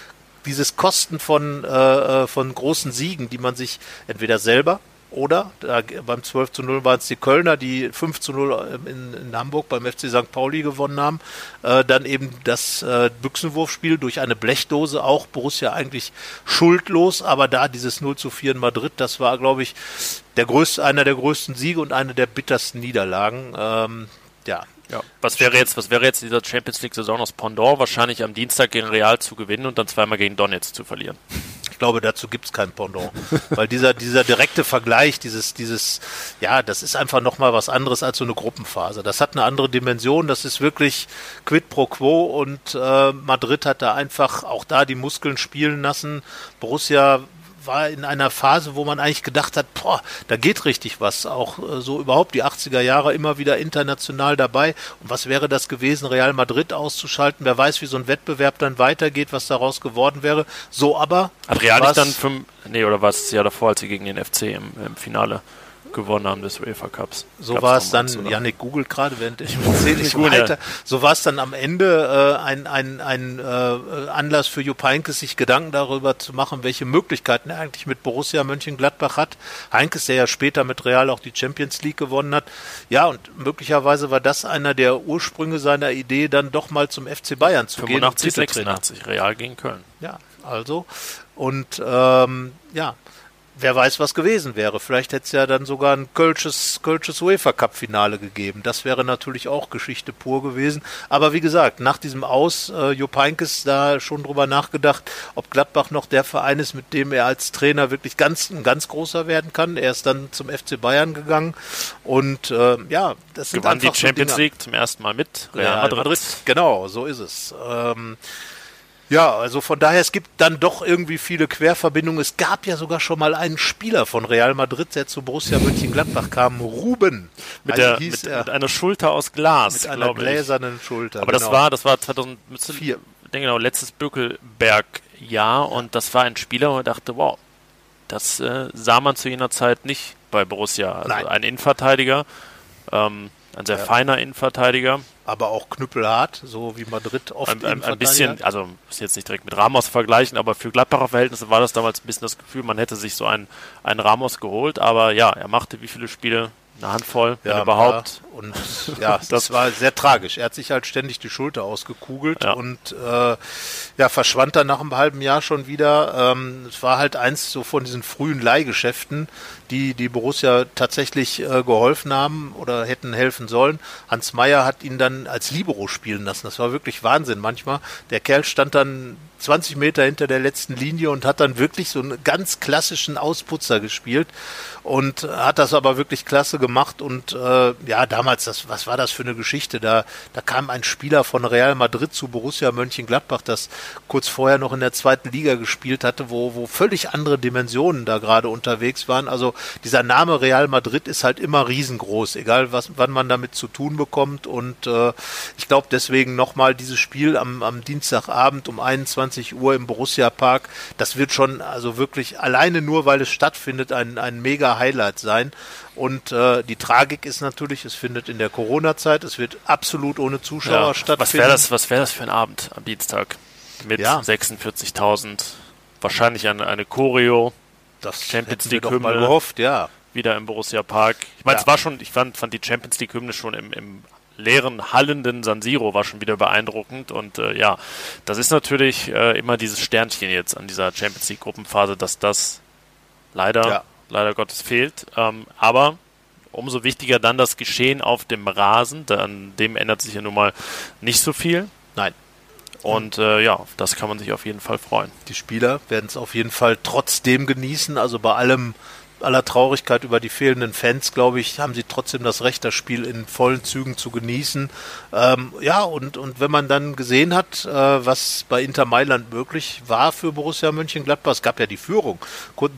dieses Kosten von, äh, äh von großen Siegen, die man sich entweder selber oder da, beim 12 zu 0 waren es die Kölner, die 5 zu 0 in, in Hamburg beim FC St. Pauli gewonnen haben. Äh, dann eben das äh, Büchsenwurfspiel durch eine Blechdose, auch Borussia eigentlich schuldlos, aber da dieses 0 zu 4 in Madrid, das war, glaube ich, der größte, einer der größten Siege und eine der bittersten Niederlagen. Ähm, ja, ja. Was wäre jetzt, was wäre jetzt dieser Champions League Saison aus Pendant? Wahrscheinlich am Dienstag gegen Real zu gewinnen und dann zweimal gegen Donetsk zu verlieren. Ich glaube, dazu gibt es kein Pendant. Weil dieser, dieser direkte Vergleich, dieses, dieses, ja, das ist einfach nochmal was anderes als so eine Gruppenphase. Das hat eine andere Dimension, das ist wirklich quid pro quo und äh, Madrid hat da einfach auch da die Muskeln spielen lassen. Borussia war in einer Phase, wo man eigentlich gedacht hat, boah, da geht richtig was. Auch äh, so überhaupt die 80er Jahre immer wieder international dabei. Und was wäre das gewesen, Real Madrid auszuschalten? Wer weiß, wie so ein Wettbewerb dann weitergeht, was daraus geworden wäre. So aber. Hat Real nicht dann fünf, nee, oder war es das Jahr davor, als sie gegen den FC im, im Finale gewonnen haben des UEFA Cups. So war es dann, Janik googelt gerade, während ich erzähle ich weiter. So war es dann am Ende äh, ein, ein, ein äh, Anlass für Jupp Heynckes, sich Gedanken darüber zu machen, welche Möglichkeiten er eigentlich mit Borussia Mönchengladbach hat. Heynckes, der ja später mit Real auch die Champions League gewonnen hat. Ja, und möglicherweise war das einer der Ursprünge seiner Idee, dann doch mal zum FC Bayern zu 85, gehen. 86, Real gegen Köln. Ja, also. Und ähm, ja, wer weiß, was gewesen wäre. Vielleicht hätte es ja dann sogar ein Kölsches, Kölsches UEFA Cup Finale gegeben. Das wäre natürlich auch Geschichte pur gewesen. Aber wie gesagt, nach diesem Aus, äh, Jupp Heynckes da schon drüber nachgedacht, ob Gladbach noch der Verein ist, mit dem er als Trainer wirklich ganz, ein ganz großer werden kann. Er ist dann zum FC Bayern gegangen und äh, ja, das sind Gewann einfach die Champions so League zum ersten Mal mit Real Madrid. Madrid. Genau, so ist es. Ähm, ja, also von daher, es gibt dann doch irgendwie viele Querverbindungen. Es gab ja sogar schon mal einen Spieler von Real Madrid, der zu Borussia Mönchengladbach kam, Ruben. Mit, also der, mit, mit, einer Schulter aus Glas, Mit einer gläsernen ich. Schulter. Aber genau. das war, das war 2004. Ich denke genau, letztes Bökelberg-Jahr und das war ein Spieler, wo man dachte, wow, das äh, sah man zu jener Zeit nicht bei Borussia. Also Nein. ein Innenverteidiger, ähm, ein sehr ja. feiner Innenverteidiger. Aber auch knüppelhart, so wie Madrid oft Ein, ein, ein bisschen, also muss jetzt nicht direkt mit Ramos vergleichen, aber für Gladbacher Verhältnisse war das damals ein bisschen das Gefühl, man hätte sich so einen, einen Ramos geholt. Aber ja, er machte wie viele Spiele? Eine Handvoll, ja, überhaupt. Und ja, das war sehr tragisch. Er hat sich halt ständig die Schulter ausgekugelt ja. und äh, ja, verschwand dann nach einem halben Jahr schon wieder. Ähm, es war halt eins so von diesen frühen Leihgeschäften, die die Borussia tatsächlich äh, geholfen haben oder hätten helfen sollen. Hans Meyer hat ihn dann als Libero spielen lassen. Das war wirklich Wahnsinn manchmal. Der Kerl stand dann 20 Meter hinter der letzten Linie und hat dann wirklich so einen ganz klassischen Ausputzer gespielt und hat das aber wirklich klasse gemacht und äh, ja, damals, das, was war das für eine Geschichte? Da, da kam ein Spieler von Real Madrid zu Borussia Mönchengladbach, das kurz vorher noch in der zweiten Liga gespielt hatte, wo, wo völlig andere Dimensionen da gerade unterwegs waren. Also dieser Name Real Madrid ist halt immer riesengroß, egal was, wann man damit zu tun bekommt und äh, ich glaube deswegen nochmal dieses Spiel am, am Dienstagabend um 21 21 Uhr im Borussia Park. Das wird schon also wirklich alleine nur, weil es stattfindet, ein, ein mega Highlight sein. Und äh, die Tragik ist natürlich, es findet in der Corona-Zeit, es wird absolut ohne Zuschauer ja, stattfinden. Was wäre das, was wäre das für ein Abend am Dienstag? Mit ja. 46.000, wahrscheinlich eine, eine Choreo, das Champions League Hymne. gehofft, ja. Wieder im Borussia Park. Ich meine, ja. es war schon, ich fand, fand die Champions League Hymne schon im, im leeren, hallenden San Siro war schon wieder beeindruckend. Und äh, ja, das ist natürlich äh, immer dieses Sternchen jetzt an dieser Champions League Gruppenphase, dass das leider, ja. leider Gottes fehlt. Ähm, aber umso wichtiger dann das Geschehen auf dem Rasen. An dem ändert sich ja nun mal nicht so viel. Nein. Und äh, ja, das kann man sich auf jeden Fall freuen. Die Spieler werden es auf jeden Fall trotzdem genießen. Also bei allem aller Traurigkeit über die fehlenden Fans, glaube ich, haben sie trotzdem das Recht, das Spiel in vollen Zügen zu genießen. Ähm, ja, und, und wenn man dann gesehen hat, äh, was bei Inter Mailand möglich war für Borussia Mönchengladbach, es gab ja die Führung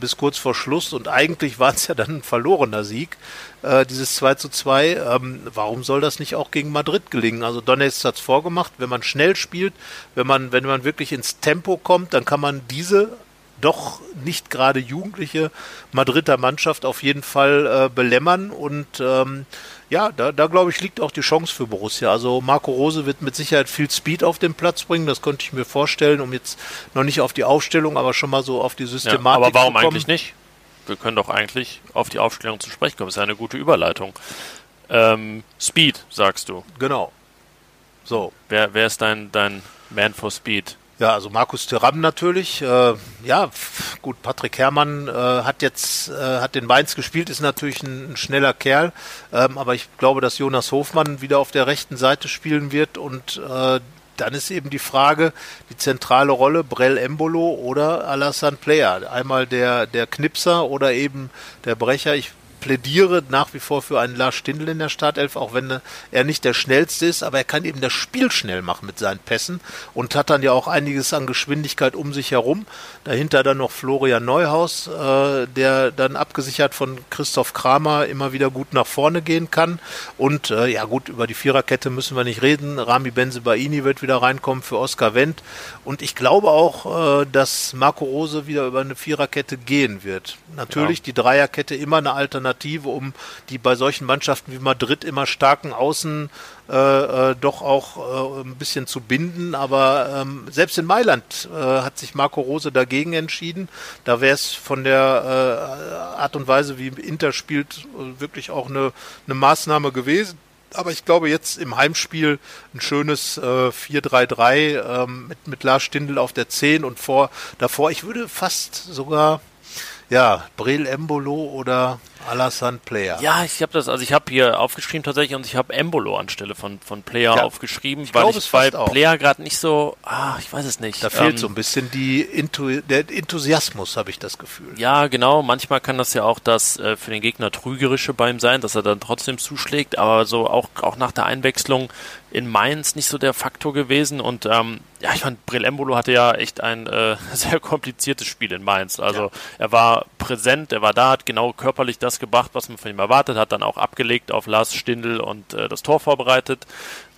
bis kurz vor Schluss und eigentlich war es ja dann ein verlorener Sieg, äh, dieses 2 zu 2. Ähm, warum soll das nicht auch gegen Madrid gelingen? Also Donetsk hat es vorgemacht, wenn man schnell spielt, wenn man, wenn man wirklich ins Tempo kommt, dann kann man diese doch nicht gerade jugendliche Madrider Mannschaft auf jeden Fall äh, belämmern und ähm, ja, da, da glaube ich liegt auch die Chance für Borussia. Also Marco Rose wird mit Sicherheit viel Speed auf den Platz bringen, das könnte ich mir vorstellen, um jetzt noch nicht auf die Aufstellung, aber schon mal so auf die Systematik ja, aber warum eigentlich nicht? Wir können doch eigentlich auf die Aufstellung zu sprechen kommen. Das ist ja eine gute Überleitung. Ähm, Speed, sagst du. Genau. So. Wer, wer ist dein, dein Man for Speed? Ja, also Markus Thuram natürlich. Äh, ja, gut, Patrick Herrmann äh, hat jetzt äh, hat den Mainz gespielt, ist natürlich ein, ein schneller Kerl, ähm, aber ich glaube, dass Jonas Hofmann wieder auf der rechten Seite spielen wird und äh, dann ist eben die Frage, die zentrale Rolle, Brell Embolo oder Alassane Player. Einmal der, der Knipser oder eben der Brecher. Ich plädiere nach wie vor für einen Lars Stindl in der Startelf, auch wenn er nicht der schnellste ist, aber er kann eben das Spiel schnell machen mit seinen Pässen und hat dann ja auch einiges an Geschwindigkeit um sich herum. Dahinter dann noch Florian Neuhaus, äh, der dann abgesichert von Christoph Kramer immer wieder gut nach vorne gehen kann. Und äh, ja gut, über die Viererkette müssen wir nicht reden. Rami Benzebaini wird wieder reinkommen für Oskar Wendt. Und ich glaube auch, äh, dass Marco Rose wieder über eine Viererkette gehen wird. Natürlich ja. die Dreierkette immer eine Alternative, um die bei solchen Mannschaften wie Madrid immer starken Außen äh, äh, doch auch äh, ein bisschen zu binden. Aber ähm, selbst in Mailand äh, hat sich Marco Rose dagegen entschieden. Da wäre es von der äh, Art und Weise, wie Inter spielt, wirklich auch eine, eine Maßnahme gewesen. Aber ich glaube jetzt im Heimspiel ein schönes äh, 4-3-3 ähm, mit, mit Lars Stindl auf der 10 und vor davor, ich würde fast sogar ja, Brel Embolo oder Alassane Player. Ja, ich habe das, also ich habe hier aufgeschrieben tatsächlich und ich habe Embolo anstelle von, von Player ja, aufgeschrieben, ich weil glaub, ich bei Player gerade nicht so, ah, ich weiß es nicht. Da ähm, fehlt so ein bisschen die Intu der Enthusiasmus, habe ich das Gefühl. Ja, genau. Manchmal kann das ja auch das äh, für den Gegner trügerische bei ihm sein, dass er dann trotzdem zuschlägt, aber so auch, auch nach der Einwechslung in Mainz nicht so der Faktor gewesen und ähm, ja, ich fand, Brill Embolo hatte ja echt ein äh, sehr kompliziertes Spiel in Mainz. Also ja. er war präsent, er war da, hat genau körperlich das das gebracht, was man von ihm erwartet hat, dann auch abgelegt auf Lars Stindl und äh, das Tor vorbereitet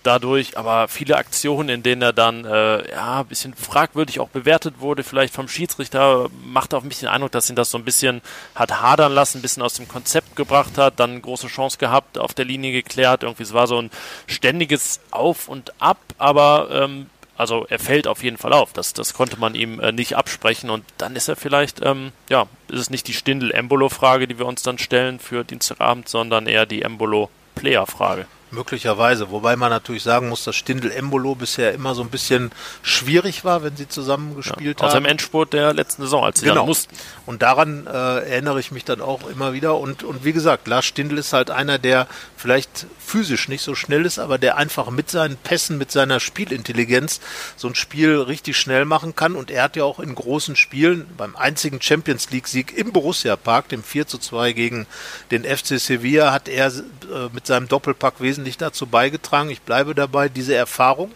dadurch, aber viele Aktionen, in denen er dann äh, ja ein bisschen fragwürdig auch bewertet wurde, vielleicht vom Schiedsrichter, macht auf mich den Eindruck, dass ihn das so ein bisschen hat hadern lassen, ein bisschen aus dem Konzept gebracht hat, dann große Chance gehabt, auf der Linie geklärt, irgendwie es war so ein ständiges Auf und Ab, aber ähm, also er fällt auf jeden Fall auf. Das, das konnte man ihm äh, nicht absprechen. Und dann ist er vielleicht, ähm, ja, ist es nicht die Stindel-Embolo-Frage, die wir uns dann stellen für Dienstagabend, sondern eher die Embolo-Player-Frage. Möglicherweise, wobei man natürlich sagen muss, dass Stindel Embolo bisher immer so ein bisschen schwierig war, wenn sie zusammen gespielt ja, haben. Aus dem Endspurt der letzten Saison, als sie genau. dann mussten. Und daran äh, erinnere ich mich dann auch immer wieder. Und, und wie gesagt, Lars Stindl ist halt einer, der vielleicht physisch nicht so schnell ist, aber der einfach mit seinen Pässen, mit seiner Spielintelligenz so ein Spiel richtig schnell machen kann. Und er hat ja auch in großen Spielen beim einzigen Champions League-Sieg im Borussia Park, dem 4 zu 2 gegen den FC Sevilla, hat er äh, mit seinem Doppelpack wesentlich wesentlich dazu beigetragen. Ich bleibe dabei, diese Erfahrung,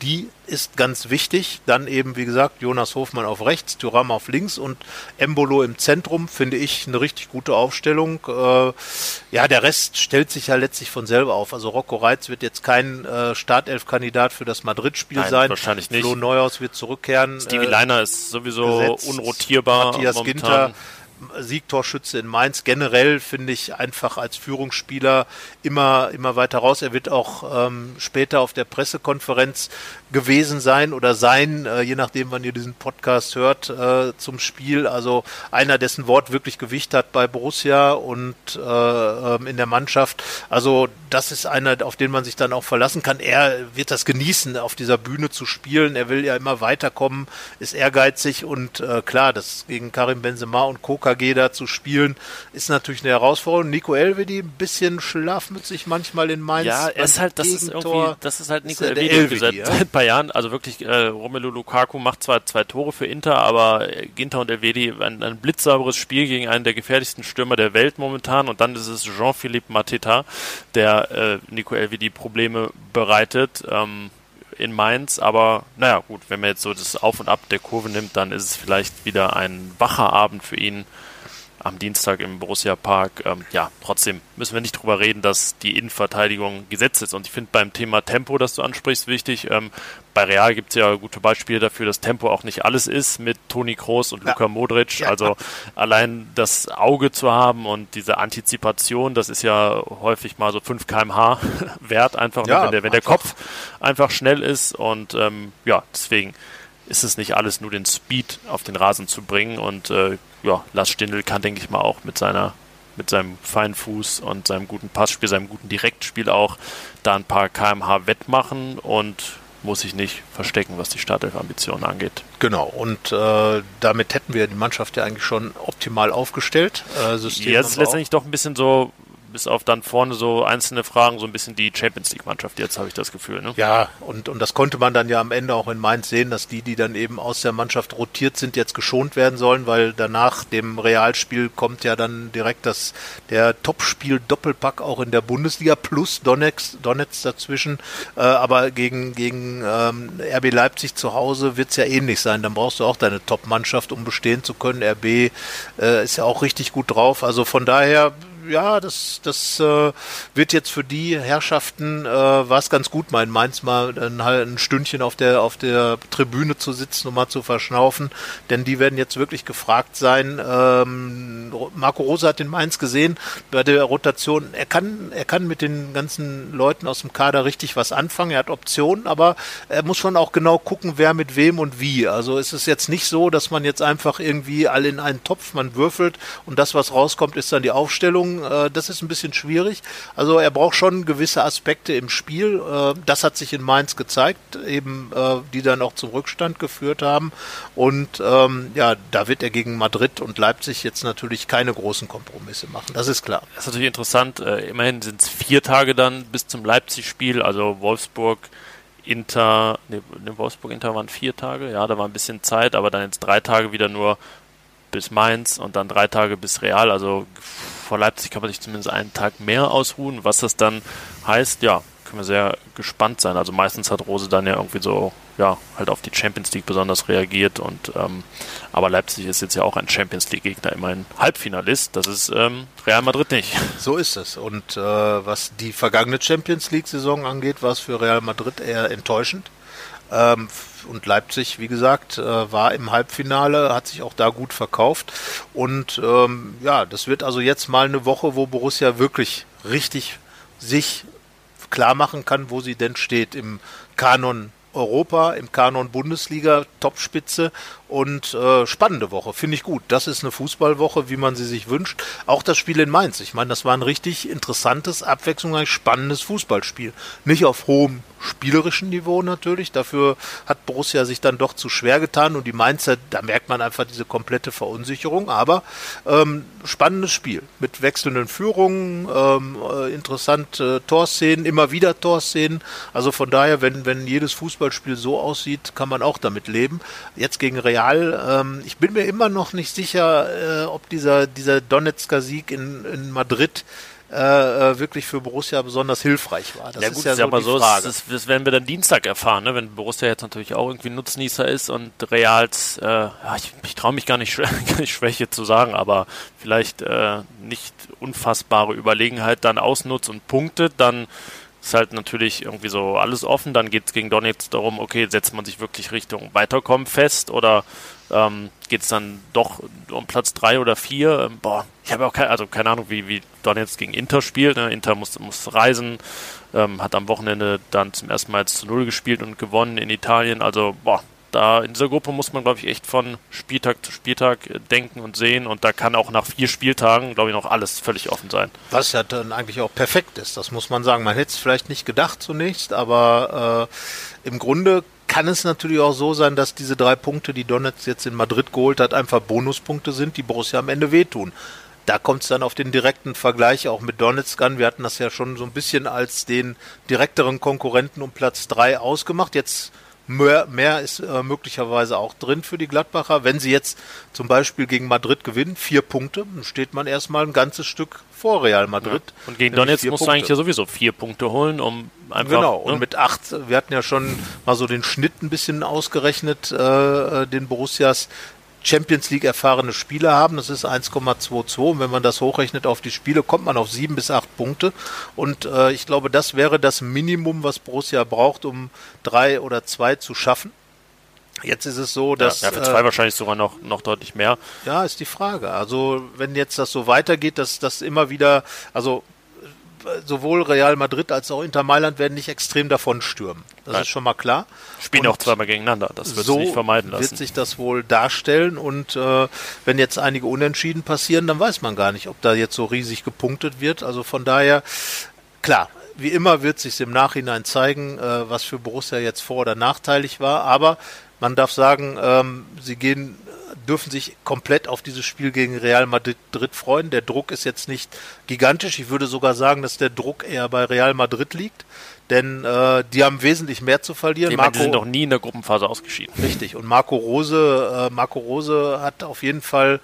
die ist ganz wichtig. Dann eben, wie gesagt, Jonas Hofmann auf rechts, Thuram auf links und Embolo im Zentrum, finde ich eine richtig gute Aufstellung. Äh, ja, der Rest stellt sich ja letztlich von selber auf. Also Rocco Reitz wird jetzt kein äh, Startelf-Kandidat für das Madrid-Spiel sein. Wahrscheinlich nicht. Flo Neuhaus wird zurückkehren. Stevie äh, Leiner ist sowieso gesetzt. unrotierbar. Matthias momentan. Ginter Siegtorschütze in Mainz. Generell finde ich einfach als Führungsspieler immer, immer weiter raus. Er wird auch ähm, später auf der Pressekonferenz gewesen sein oder sein, äh, je nachdem, wann ihr diesen Podcast hört, äh, zum Spiel. Also einer, dessen Wort wirklich Gewicht hat bei Borussia und äh, ähm, in der Mannschaft. Also das ist einer, auf den man sich dann auch verlassen kann. Er wird das genießen, auf dieser Bühne zu spielen. Er will ja immer weiterkommen, ist ehrgeizig und äh, klar, das gegen Karim Benzema und Koka KG da zu spielen, ist natürlich eine Herausforderung. Nico Elvedi ein bisschen schlafmützig manchmal in Mainz. Ja, er ist halt, das ist irgendwie, das ist halt Nico Elvedi, Elvedi seit, ja? seit ein paar Jahren. Also wirklich, äh, Romelu Lukaku macht zwar zwei Tore für Inter, aber Ginter und Elvedi ein, ein blitzsauberes Spiel gegen einen der gefährlichsten Stürmer der Welt momentan und dann ist es Jean-Philippe Mateta, der äh, Nico Elvedi Probleme bereitet. Ähm, in Mainz, aber naja, gut, wenn man jetzt so das Auf und Ab der Kurve nimmt, dann ist es vielleicht wieder ein wacher Abend für ihn am Dienstag im Borussia Park. Ähm, ja, trotzdem müssen wir nicht drüber reden, dass die Innenverteidigung gesetzt ist. Und ich finde beim Thema Tempo, das du ansprichst, wichtig. Ähm, bei Real gibt es ja gute Beispiele dafür, dass Tempo auch nicht alles ist mit Toni Kroos und ja. Luka Modric. Ja. Also allein das Auge zu haben und diese Antizipation, das ist ja häufig mal so 5 kmh wert, einfach, ja, wenn, der, wenn der Kopf einfach schnell ist. Und ähm, ja, deswegen ist es nicht alles nur den Speed auf den Rasen zu bringen. Und äh, ja, Lars Stindl kann, denke ich mal, auch mit seiner mit seinem feinen Fuß und seinem guten Passspiel, seinem guten Direktspiel auch da ein paar kmh wettmachen und muss sich nicht verstecken, was die Startelf-Ambitionen angeht. Genau, und äh, damit hätten wir die Mannschaft ja eigentlich schon optimal aufgestellt. Äh, Jetzt letztendlich doch ein bisschen so bis auf dann vorne so einzelne Fragen, so ein bisschen die Champions League-Mannschaft, jetzt habe ich das Gefühl. Ne? Ja, und, und das konnte man dann ja am Ende auch in Mainz sehen, dass die, die dann eben aus der Mannschaft rotiert sind, jetzt geschont werden sollen, weil danach dem Realspiel kommt ja dann direkt das, der Topspiel-Doppelpack auch in der Bundesliga plus Donetsk, Donetsk dazwischen. Äh, aber gegen, gegen ähm, RB Leipzig zu Hause wird es ja ähnlich sein. Dann brauchst du auch deine Top-Mannschaft, um bestehen zu können. RB äh, ist ja auch richtig gut drauf. Also von daher ja, das, das äh, wird jetzt für die Herrschaften, äh, war es ganz gut, mal in Mainz mal ein, ein Stündchen auf der, auf der Tribüne zu sitzen und mal zu verschnaufen, denn die werden jetzt wirklich gefragt sein. Ähm, Marco Rosa hat in Mainz gesehen, bei der Rotation, er kann, er kann mit den ganzen Leuten aus dem Kader richtig was anfangen, er hat Optionen, aber er muss schon auch genau gucken, wer mit wem und wie. Also es ist jetzt nicht so, dass man jetzt einfach irgendwie alle in einen Topf, man würfelt und das, was rauskommt, ist dann die Aufstellung äh, das ist ein bisschen schwierig. Also er braucht schon gewisse Aspekte im Spiel. Äh, das hat sich in Mainz gezeigt, eben äh, die dann auch zum Rückstand geführt haben. Und ähm, ja, da wird er gegen Madrid und Leipzig jetzt natürlich keine großen Kompromisse machen. Das ist klar. Das ist natürlich interessant. Äh, immerhin sind es vier Tage dann bis zum Leipzig-Spiel, also Wolfsburg. Inter, ne, Wolfsburg Inter waren vier Tage, ja, da war ein bisschen Zeit, aber dann jetzt drei Tage wieder nur bis Mainz und dann drei Tage bis Real. Also vor Leipzig kann man sich zumindest einen Tag mehr ausruhen. Was das dann heißt, ja, können wir sehr gespannt sein. Also meistens hat Rose dann ja irgendwie so, ja, halt auf die Champions League besonders reagiert und ähm, aber Leipzig ist jetzt ja auch ein Champions League Gegner, immerhin Halbfinalist. Das ist ähm, Real Madrid nicht. So ist es. Und äh, was die vergangene Champions League Saison angeht, war es für Real Madrid eher enttäuschend. Ähm, und Leipzig, wie gesagt, äh, war im Halbfinale, hat sich auch da gut verkauft. Und ähm, ja, das wird also jetzt mal eine Woche, wo Borussia wirklich richtig sich klar machen kann, wo sie denn steht im Kanon Europa, im Kanon Bundesliga, Topspitze und äh, spannende Woche. Finde ich gut. Das ist eine Fußballwoche, wie man sie sich wünscht. Auch das Spiel in Mainz. Ich meine, das war ein richtig interessantes, abwechslungsreich spannendes Fußballspiel. Nicht auf hohem spielerischen Niveau natürlich. Dafür hat Borussia sich dann doch zu schwer getan und die Mainzer, da merkt man einfach diese komplette Verunsicherung. Aber ähm, spannendes Spiel mit wechselnden Führungen, ähm, äh, interessante Torszenen, immer wieder Torszenen. Also von daher, wenn, wenn jedes Fußballspiel so aussieht, kann man auch damit leben. Jetzt gegen Real, ähm, ich bin mir immer noch nicht sicher, äh, ob dieser, dieser Donetsker Sieg in, in Madrid äh, äh, wirklich für Borussia besonders hilfreich war. Das ja, gut, ist ja so, die so Frage. Das, das, werden wir dann Dienstag erfahren, ne? wenn Borussia jetzt natürlich auch irgendwie Nutznießer ist und Reals, äh, ja, ich, ich traue mich gar nicht, gar nicht Schwäche zu sagen, aber vielleicht äh, nicht unfassbare Überlegenheit dann ausnutzt und punktet, dann ist halt natürlich irgendwie so alles offen. Dann geht es gegen Donetsk darum, okay, setzt man sich wirklich Richtung Weiterkommen fest oder ähm, geht es dann doch um Platz 3 oder 4. Ähm, boah, ich habe auch keine, also keine Ahnung, wie, wie Donetsk gegen Inter spielt. Ne? Inter muss, muss reisen, ähm, hat am Wochenende dann zum ersten Mal zu Null gespielt und gewonnen in Italien. Also, boah, da in dieser Gruppe muss man, glaube ich, echt von Spieltag zu Spieltag äh, denken und sehen. Und da kann auch nach vier Spieltagen, glaube ich, noch alles völlig offen sein. Was ja dann eigentlich auch perfekt ist, das muss man sagen. Man hätte es vielleicht nicht gedacht zunächst, aber äh, im Grunde kann es natürlich auch so sein, dass diese drei Punkte, die Donetsk jetzt in Madrid geholt hat, einfach Bonuspunkte sind, die Borussia am Ende wehtun. Da kommt es dann auf den direkten Vergleich auch mit Donetsk an. Wir hatten das ja schon so ein bisschen als den direkteren Konkurrenten um Platz drei ausgemacht. Jetzt Mehr, mehr ist äh, möglicherweise auch drin für die Gladbacher. Wenn sie jetzt zum Beispiel gegen Madrid gewinnen, vier Punkte, dann steht man erstmal ein ganzes Stück vor Real Madrid. Ja. Und gegen Donetsk musst du eigentlich ja sowieso vier Punkte holen, um einfach. Genau, ne? und mit acht, wir hatten ja schon mal so den Schnitt ein bisschen ausgerechnet, äh, äh den Borussias Champions League erfahrene Spieler haben. Das ist 1,22. Und wenn man das hochrechnet auf die Spiele, kommt man auf sieben bis acht Punkte. Und äh, ich glaube, das wäre das Minimum, was Borussia braucht, um drei oder zwei zu schaffen. Jetzt ist es so, dass. Ja, ja für zwei äh, wahrscheinlich sogar noch, noch deutlich mehr. Ja, ist die Frage. Also, wenn jetzt das so weitergeht, dass das immer wieder, also sowohl Real Madrid als auch Inter Mailand werden nicht extrem davon stürmen. Das Nein. ist schon mal klar. Spielen und auch zweimal gegeneinander. Das wird so sich nicht vermeiden lassen. wird sich das wohl darstellen. Und äh, wenn jetzt einige Unentschieden passieren, dann weiß man gar nicht, ob da jetzt so riesig gepunktet wird. Also von daher, klar, wie immer wird sich im Nachhinein zeigen, äh, was für Borussia jetzt vor- oder nachteilig war. Aber man darf sagen, ähm, sie gehen dürfen sich komplett auf dieses Spiel gegen Real Madrid freuen. Der Druck ist jetzt nicht gigantisch. Ich würde sogar sagen, dass der Druck eher bei Real Madrid liegt. Denn äh, die haben wesentlich mehr zu verlieren. Ich meine, die sind noch nie in der Gruppenphase ausgeschieden. Richtig. Und Marco Rose, äh, Marco Rose hat auf jeden Fall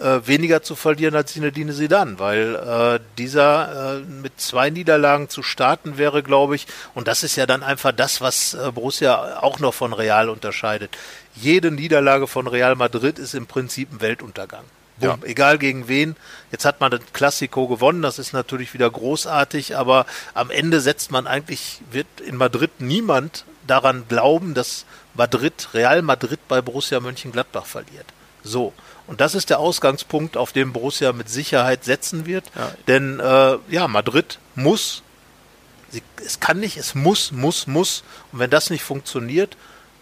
äh, weniger zu verlieren als Zinedine Zidane, weil äh, dieser äh, mit zwei Niederlagen zu starten wäre, glaube ich, und das ist ja dann einfach das, was äh, Borussia auch noch von Real unterscheidet. Jede Niederlage von Real Madrid ist im Prinzip ein Weltuntergang. Ja. Egal gegen wen. Jetzt hat man das Klassiko gewonnen, das ist natürlich wieder großartig, aber am Ende setzt man eigentlich, wird in Madrid niemand daran glauben, dass Madrid, Real Madrid bei Borussia Mönchengladbach verliert. So. Und das ist der Ausgangspunkt, auf den Borussia mit Sicherheit setzen wird. Ja. Denn äh, ja, Madrid muss, sie, es kann nicht, es muss, muss, muss. Und wenn das nicht funktioniert,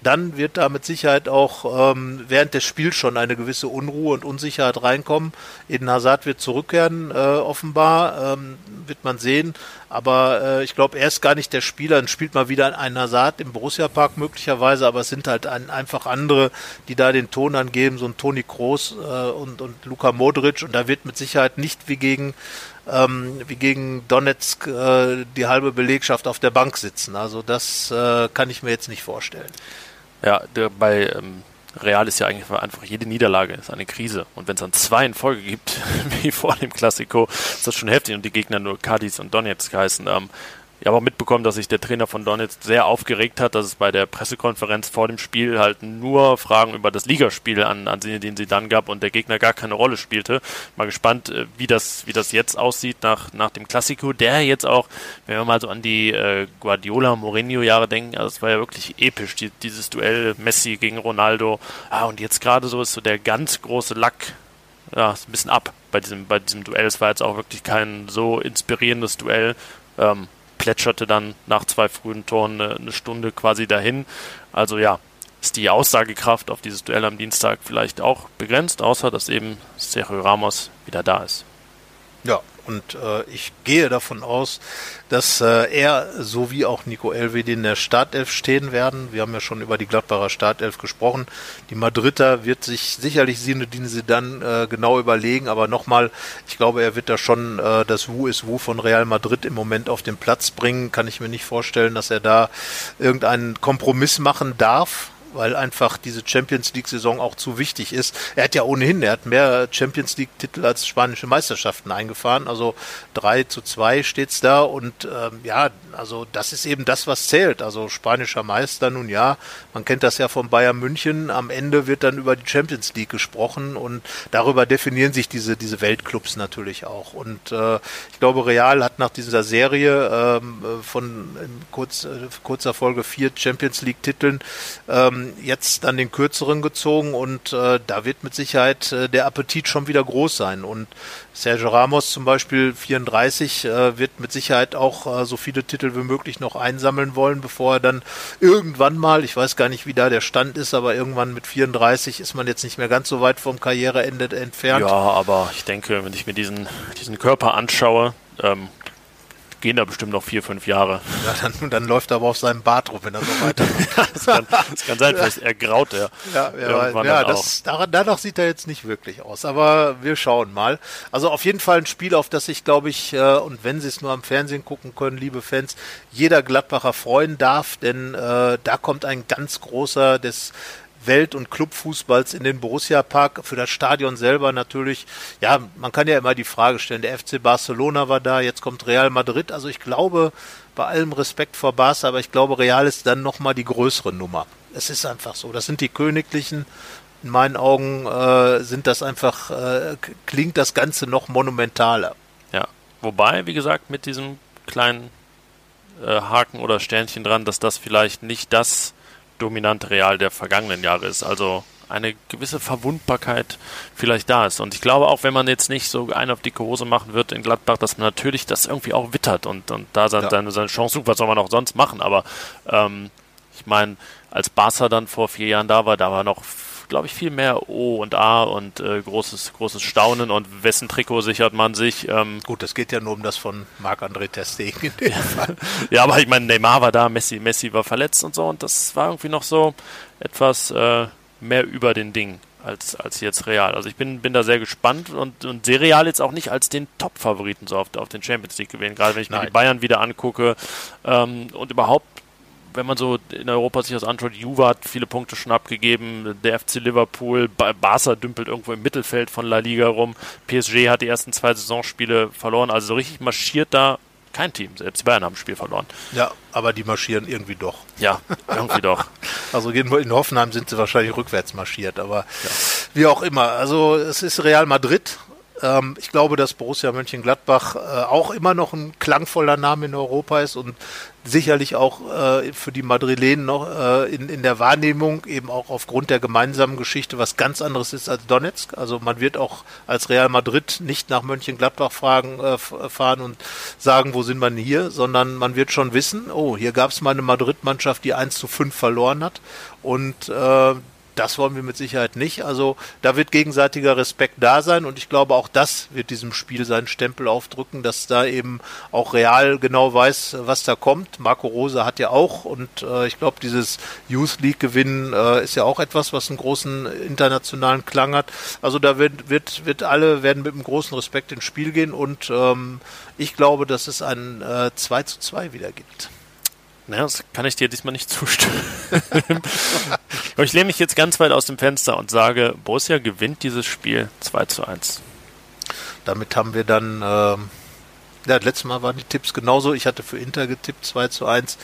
dann wird da mit Sicherheit auch ähm, während des Spiels schon eine gewisse Unruhe und Unsicherheit reinkommen. Eden Hazard wird zurückkehren, äh, offenbar, ähm, wird man sehen. Aber äh, ich glaube, er ist gar nicht der Spieler. Dann spielt mal wieder ein Hazard im Borussia-Park möglicherweise, aber es sind halt ein, einfach andere, die da den Ton angeben, so ein Toni Kroos äh, und, und Luka Modric. Und da wird mit Sicherheit nicht wie gegen ähm, wie gegen Donetsk äh, die halbe Belegschaft auf der Bank sitzen. Also das äh, kann ich mir jetzt nicht vorstellen. Ja, der, bei ähm, Real ist ja eigentlich einfach jede Niederlage ist eine Krise. Und wenn es dann zwei in Folge gibt, wie vor dem Klassiko, ist das schon heftig und die Gegner nur Cadiz und Donetsk heißen. Ähm, ich habe auch mitbekommen, dass sich der Trainer von Donetsk sehr aufgeregt hat, dass es bei der Pressekonferenz vor dem Spiel halt nur Fragen über das Ligaspiel an, an den sie dann gab und der Gegner gar keine Rolle spielte. Mal gespannt, äh, wie das, wie das jetzt aussieht nach, nach dem Klassiko, der jetzt auch, wenn wir mal so an die äh, Guardiola-Mourinho-Jahre denken, also es war ja wirklich episch, die, dieses Duell Messi gegen Ronaldo. Ah, und jetzt gerade so ist so der ganz große Lack ja, ist ein bisschen ab bei diesem, bei diesem Duell. Es war jetzt auch wirklich kein so inspirierendes Duell. Ähm, plätscherte dann nach zwei frühen Toren eine, eine Stunde quasi dahin. Also ja, ist die Aussagekraft auf dieses Duell am Dienstag vielleicht auch begrenzt, außer dass eben Sergio Ramos wieder da ist. Ja, und äh, ich gehe davon aus, dass äh, er sowie auch Nico Elvedi in der Startelf stehen werden. Wir haben ja schon über die Gladbacher Startelf gesprochen. Die Madrider wird sich sicherlich Sinedine sie dann äh, genau überlegen, aber nochmal, ich glaube, er wird da schon äh, das Wu ist Wu von Real Madrid im Moment auf den Platz bringen. Kann ich mir nicht vorstellen, dass er da irgendeinen Kompromiss machen darf weil einfach diese Champions League-Saison auch zu wichtig ist. Er hat ja ohnehin, er hat mehr Champions League-Titel als spanische Meisterschaften eingefahren. Also 3 zu 2 steht's da und ähm, ja, also das ist eben das, was zählt. Also spanischer Meister, nun ja, man kennt das ja von Bayern München. Am Ende wird dann über die Champions League gesprochen und darüber definieren sich diese, diese Weltclubs natürlich auch. Und äh, ich glaube, Real hat nach dieser Serie ähm, von kurz, äh, kurzer Folge vier Champions League-Titeln ähm, jetzt dann den kürzeren gezogen und äh, da wird mit Sicherheit äh, der Appetit schon wieder groß sein. Und Sergio Ramos zum Beispiel 34 äh, wird mit Sicherheit auch äh, so viele Titel wie möglich noch einsammeln wollen, bevor er dann irgendwann mal, ich weiß gar nicht, wie da der Stand ist, aber irgendwann mit 34 ist man jetzt nicht mehr ganz so weit vom Karriereende entfernt. Ja, aber ich denke, wenn ich mir diesen, diesen Körper anschaue, ähm, gehen da bestimmt noch vier, fünf Jahre. Ja, dann, dann läuft er aber auf seinem Bart rum, wenn er so weiter. das, kann, das kann sein, vielleicht ergraut er. Ja, ja, ja das, daran, danach sieht er jetzt nicht wirklich aus. Aber wir schauen mal. Also auf jeden Fall ein Spiel, auf das ich, glaube ich, äh, und wenn Sie es nur am Fernsehen gucken können, liebe Fans, jeder Gladbacher freuen darf, denn äh, da kommt ein ganz großer des Welt- und Clubfußballs in den Borussia Park. Für das Stadion selber natürlich, ja, man kann ja immer die Frage stellen, der FC Barcelona war da, jetzt kommt Real Madrid. Also ich glaube, bei allem Respekt vor Barca, aber ich glaube, Real ist dann nochmal die größere Nummer. Es ist einfach so. Das sind die Königlichen. In meinen Augen äh, sind das einfach, äh, klingt das Ganze noch monumentaler. Ja, wobei, wie gesagt, mit diesem kleinen äh, Haken oder Sternchen dran, dass das vielleicht nicht das dominante Real der vergangenen Jahre ist. Also eine gewisse Verwundbarkeit vielleicht da ist. Und ich glaube auch, wenn man jetzt nicht so eine auf dicke Hose machen wird in Gladbach, dass man natürlich das irgendwie auch wittert und, und da seine, ja. seine Chance sucht. Was soll man auch sonst machen? Aber ähm, ich meine, als Barca dann vor vier Jahren da war, da war noch glaube ich, viel mehr O und A und äh, großes, großes Staunen und wessen Trikot sichert man sich. Ähm, Gut, das geht ja nur um das von Marc-André Testegen ja, aber ich meine, Neymar war da, Messi, Messi war verletzt und so und das war irgendwie noch so etwas äh, mehr über den Ding als, als jetzt Real. Also ich bin, bin da sehr gespannt und, und sehe Real jetzt auch nicht als den Top-Favoriten so auf, auf den Champions League gewählen. Gerade wenn ich Nein. mir die Bayern wieder angucke ähm, und überhaupt wenn man so in Europa sich das anschaut, Juve hat viele Punkte schon abgegeben, der FC Liverpool, Barca dümpelt irgendwo im Mittelfeld von La Liga rum, PSG hat die ersten zwei Saisonspiele verloren, also so richtig marschiert da kein Team, selbst die Bayern haben ein Spiel verloren. Ja, aber die marschieren irgendwie doch. Ja, irgendwie doch. Also in Hoffenheim sind sie wahrscheinlich rückwärts marschiert, aber ja. wie auch immer. Also es ist Real Madrid ähm, ich glaube, dass Borussia Mönchengladbach äh, auch immer noch ein klangvoller Name in Europa ist und sicherlich auch äh, für die Madrilenen noch äh, in, in der Wahrnehmung eben auch aufgrund der gemeinsamen Geschichte was ganz anderes ist als Donetsk. Also man wird auch als Real Madrid nicht nach Mönchengladbach fragen, äh, fahren und sagen, wo sind wir hier, sondern man wird schon wissen, oh, hier gab es mal eine Madrid-Mannschaft, die 1 zu 5 verloren hat und äh, das wollen wir mit Sicherheit nicht. Also da wird gegenseitiger Respekt da sein und ich glaube auch das wird diesem Spiel seinen Stempel aufdrücken, dass da eben auch Real genau weiß, was da kommt. Marco Rose hat ja auch und äh, ich glaube dieses Youth League Gewinn äh, ist ja auch etwas, was einen großen internationalen Klang hat. Also da wird wird wird alle werden mit einem großen Respekt ins Spiel gehen und ähm, ich glaube, dass es ein äh, 2 zu 2 wieder gibt. Naja, das kann ich dir diesmal nicht zustimmen. Aber ich lehne mich jetzt ganz weit aus dem Fenster und sage, Borussia gewinnt dieses Spiel 2 zu 1. Damit haben wir dann, ähm, ja, letztes Mal waren die Tipps genauso. Ich hatte für Inter getippt 2 zu 1.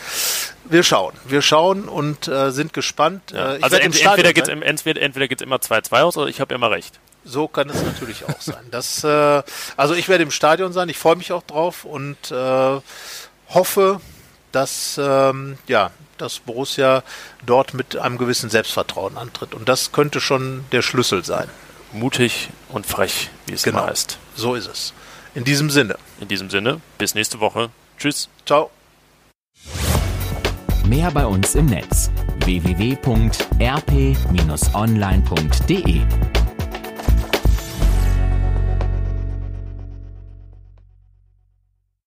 Wir schauen, wir schauen und äh, sind gespannt. Ja. Äh, also ent entweder geht es entweder, entweder geht's immer 2-2 aus oder ich habe immer recht. So kann es natürlich auch sein. Das, äh, also ich werde im Stadion sein, ich freue mich auch drauf und äh, hoffe, dass ähm, ja, dass Borussia dort mit einem gewissen Selbstvertrauen antritt. Und das könnte schon der Schlüssel sein. Mutig und frech, wie es genau. immer heißt. So ist es. In diesem Sinne. In diesem Sinne, bis nächste Woche. Tschüss. Ciao. Mehr bei uns im Netz www.rp-online.de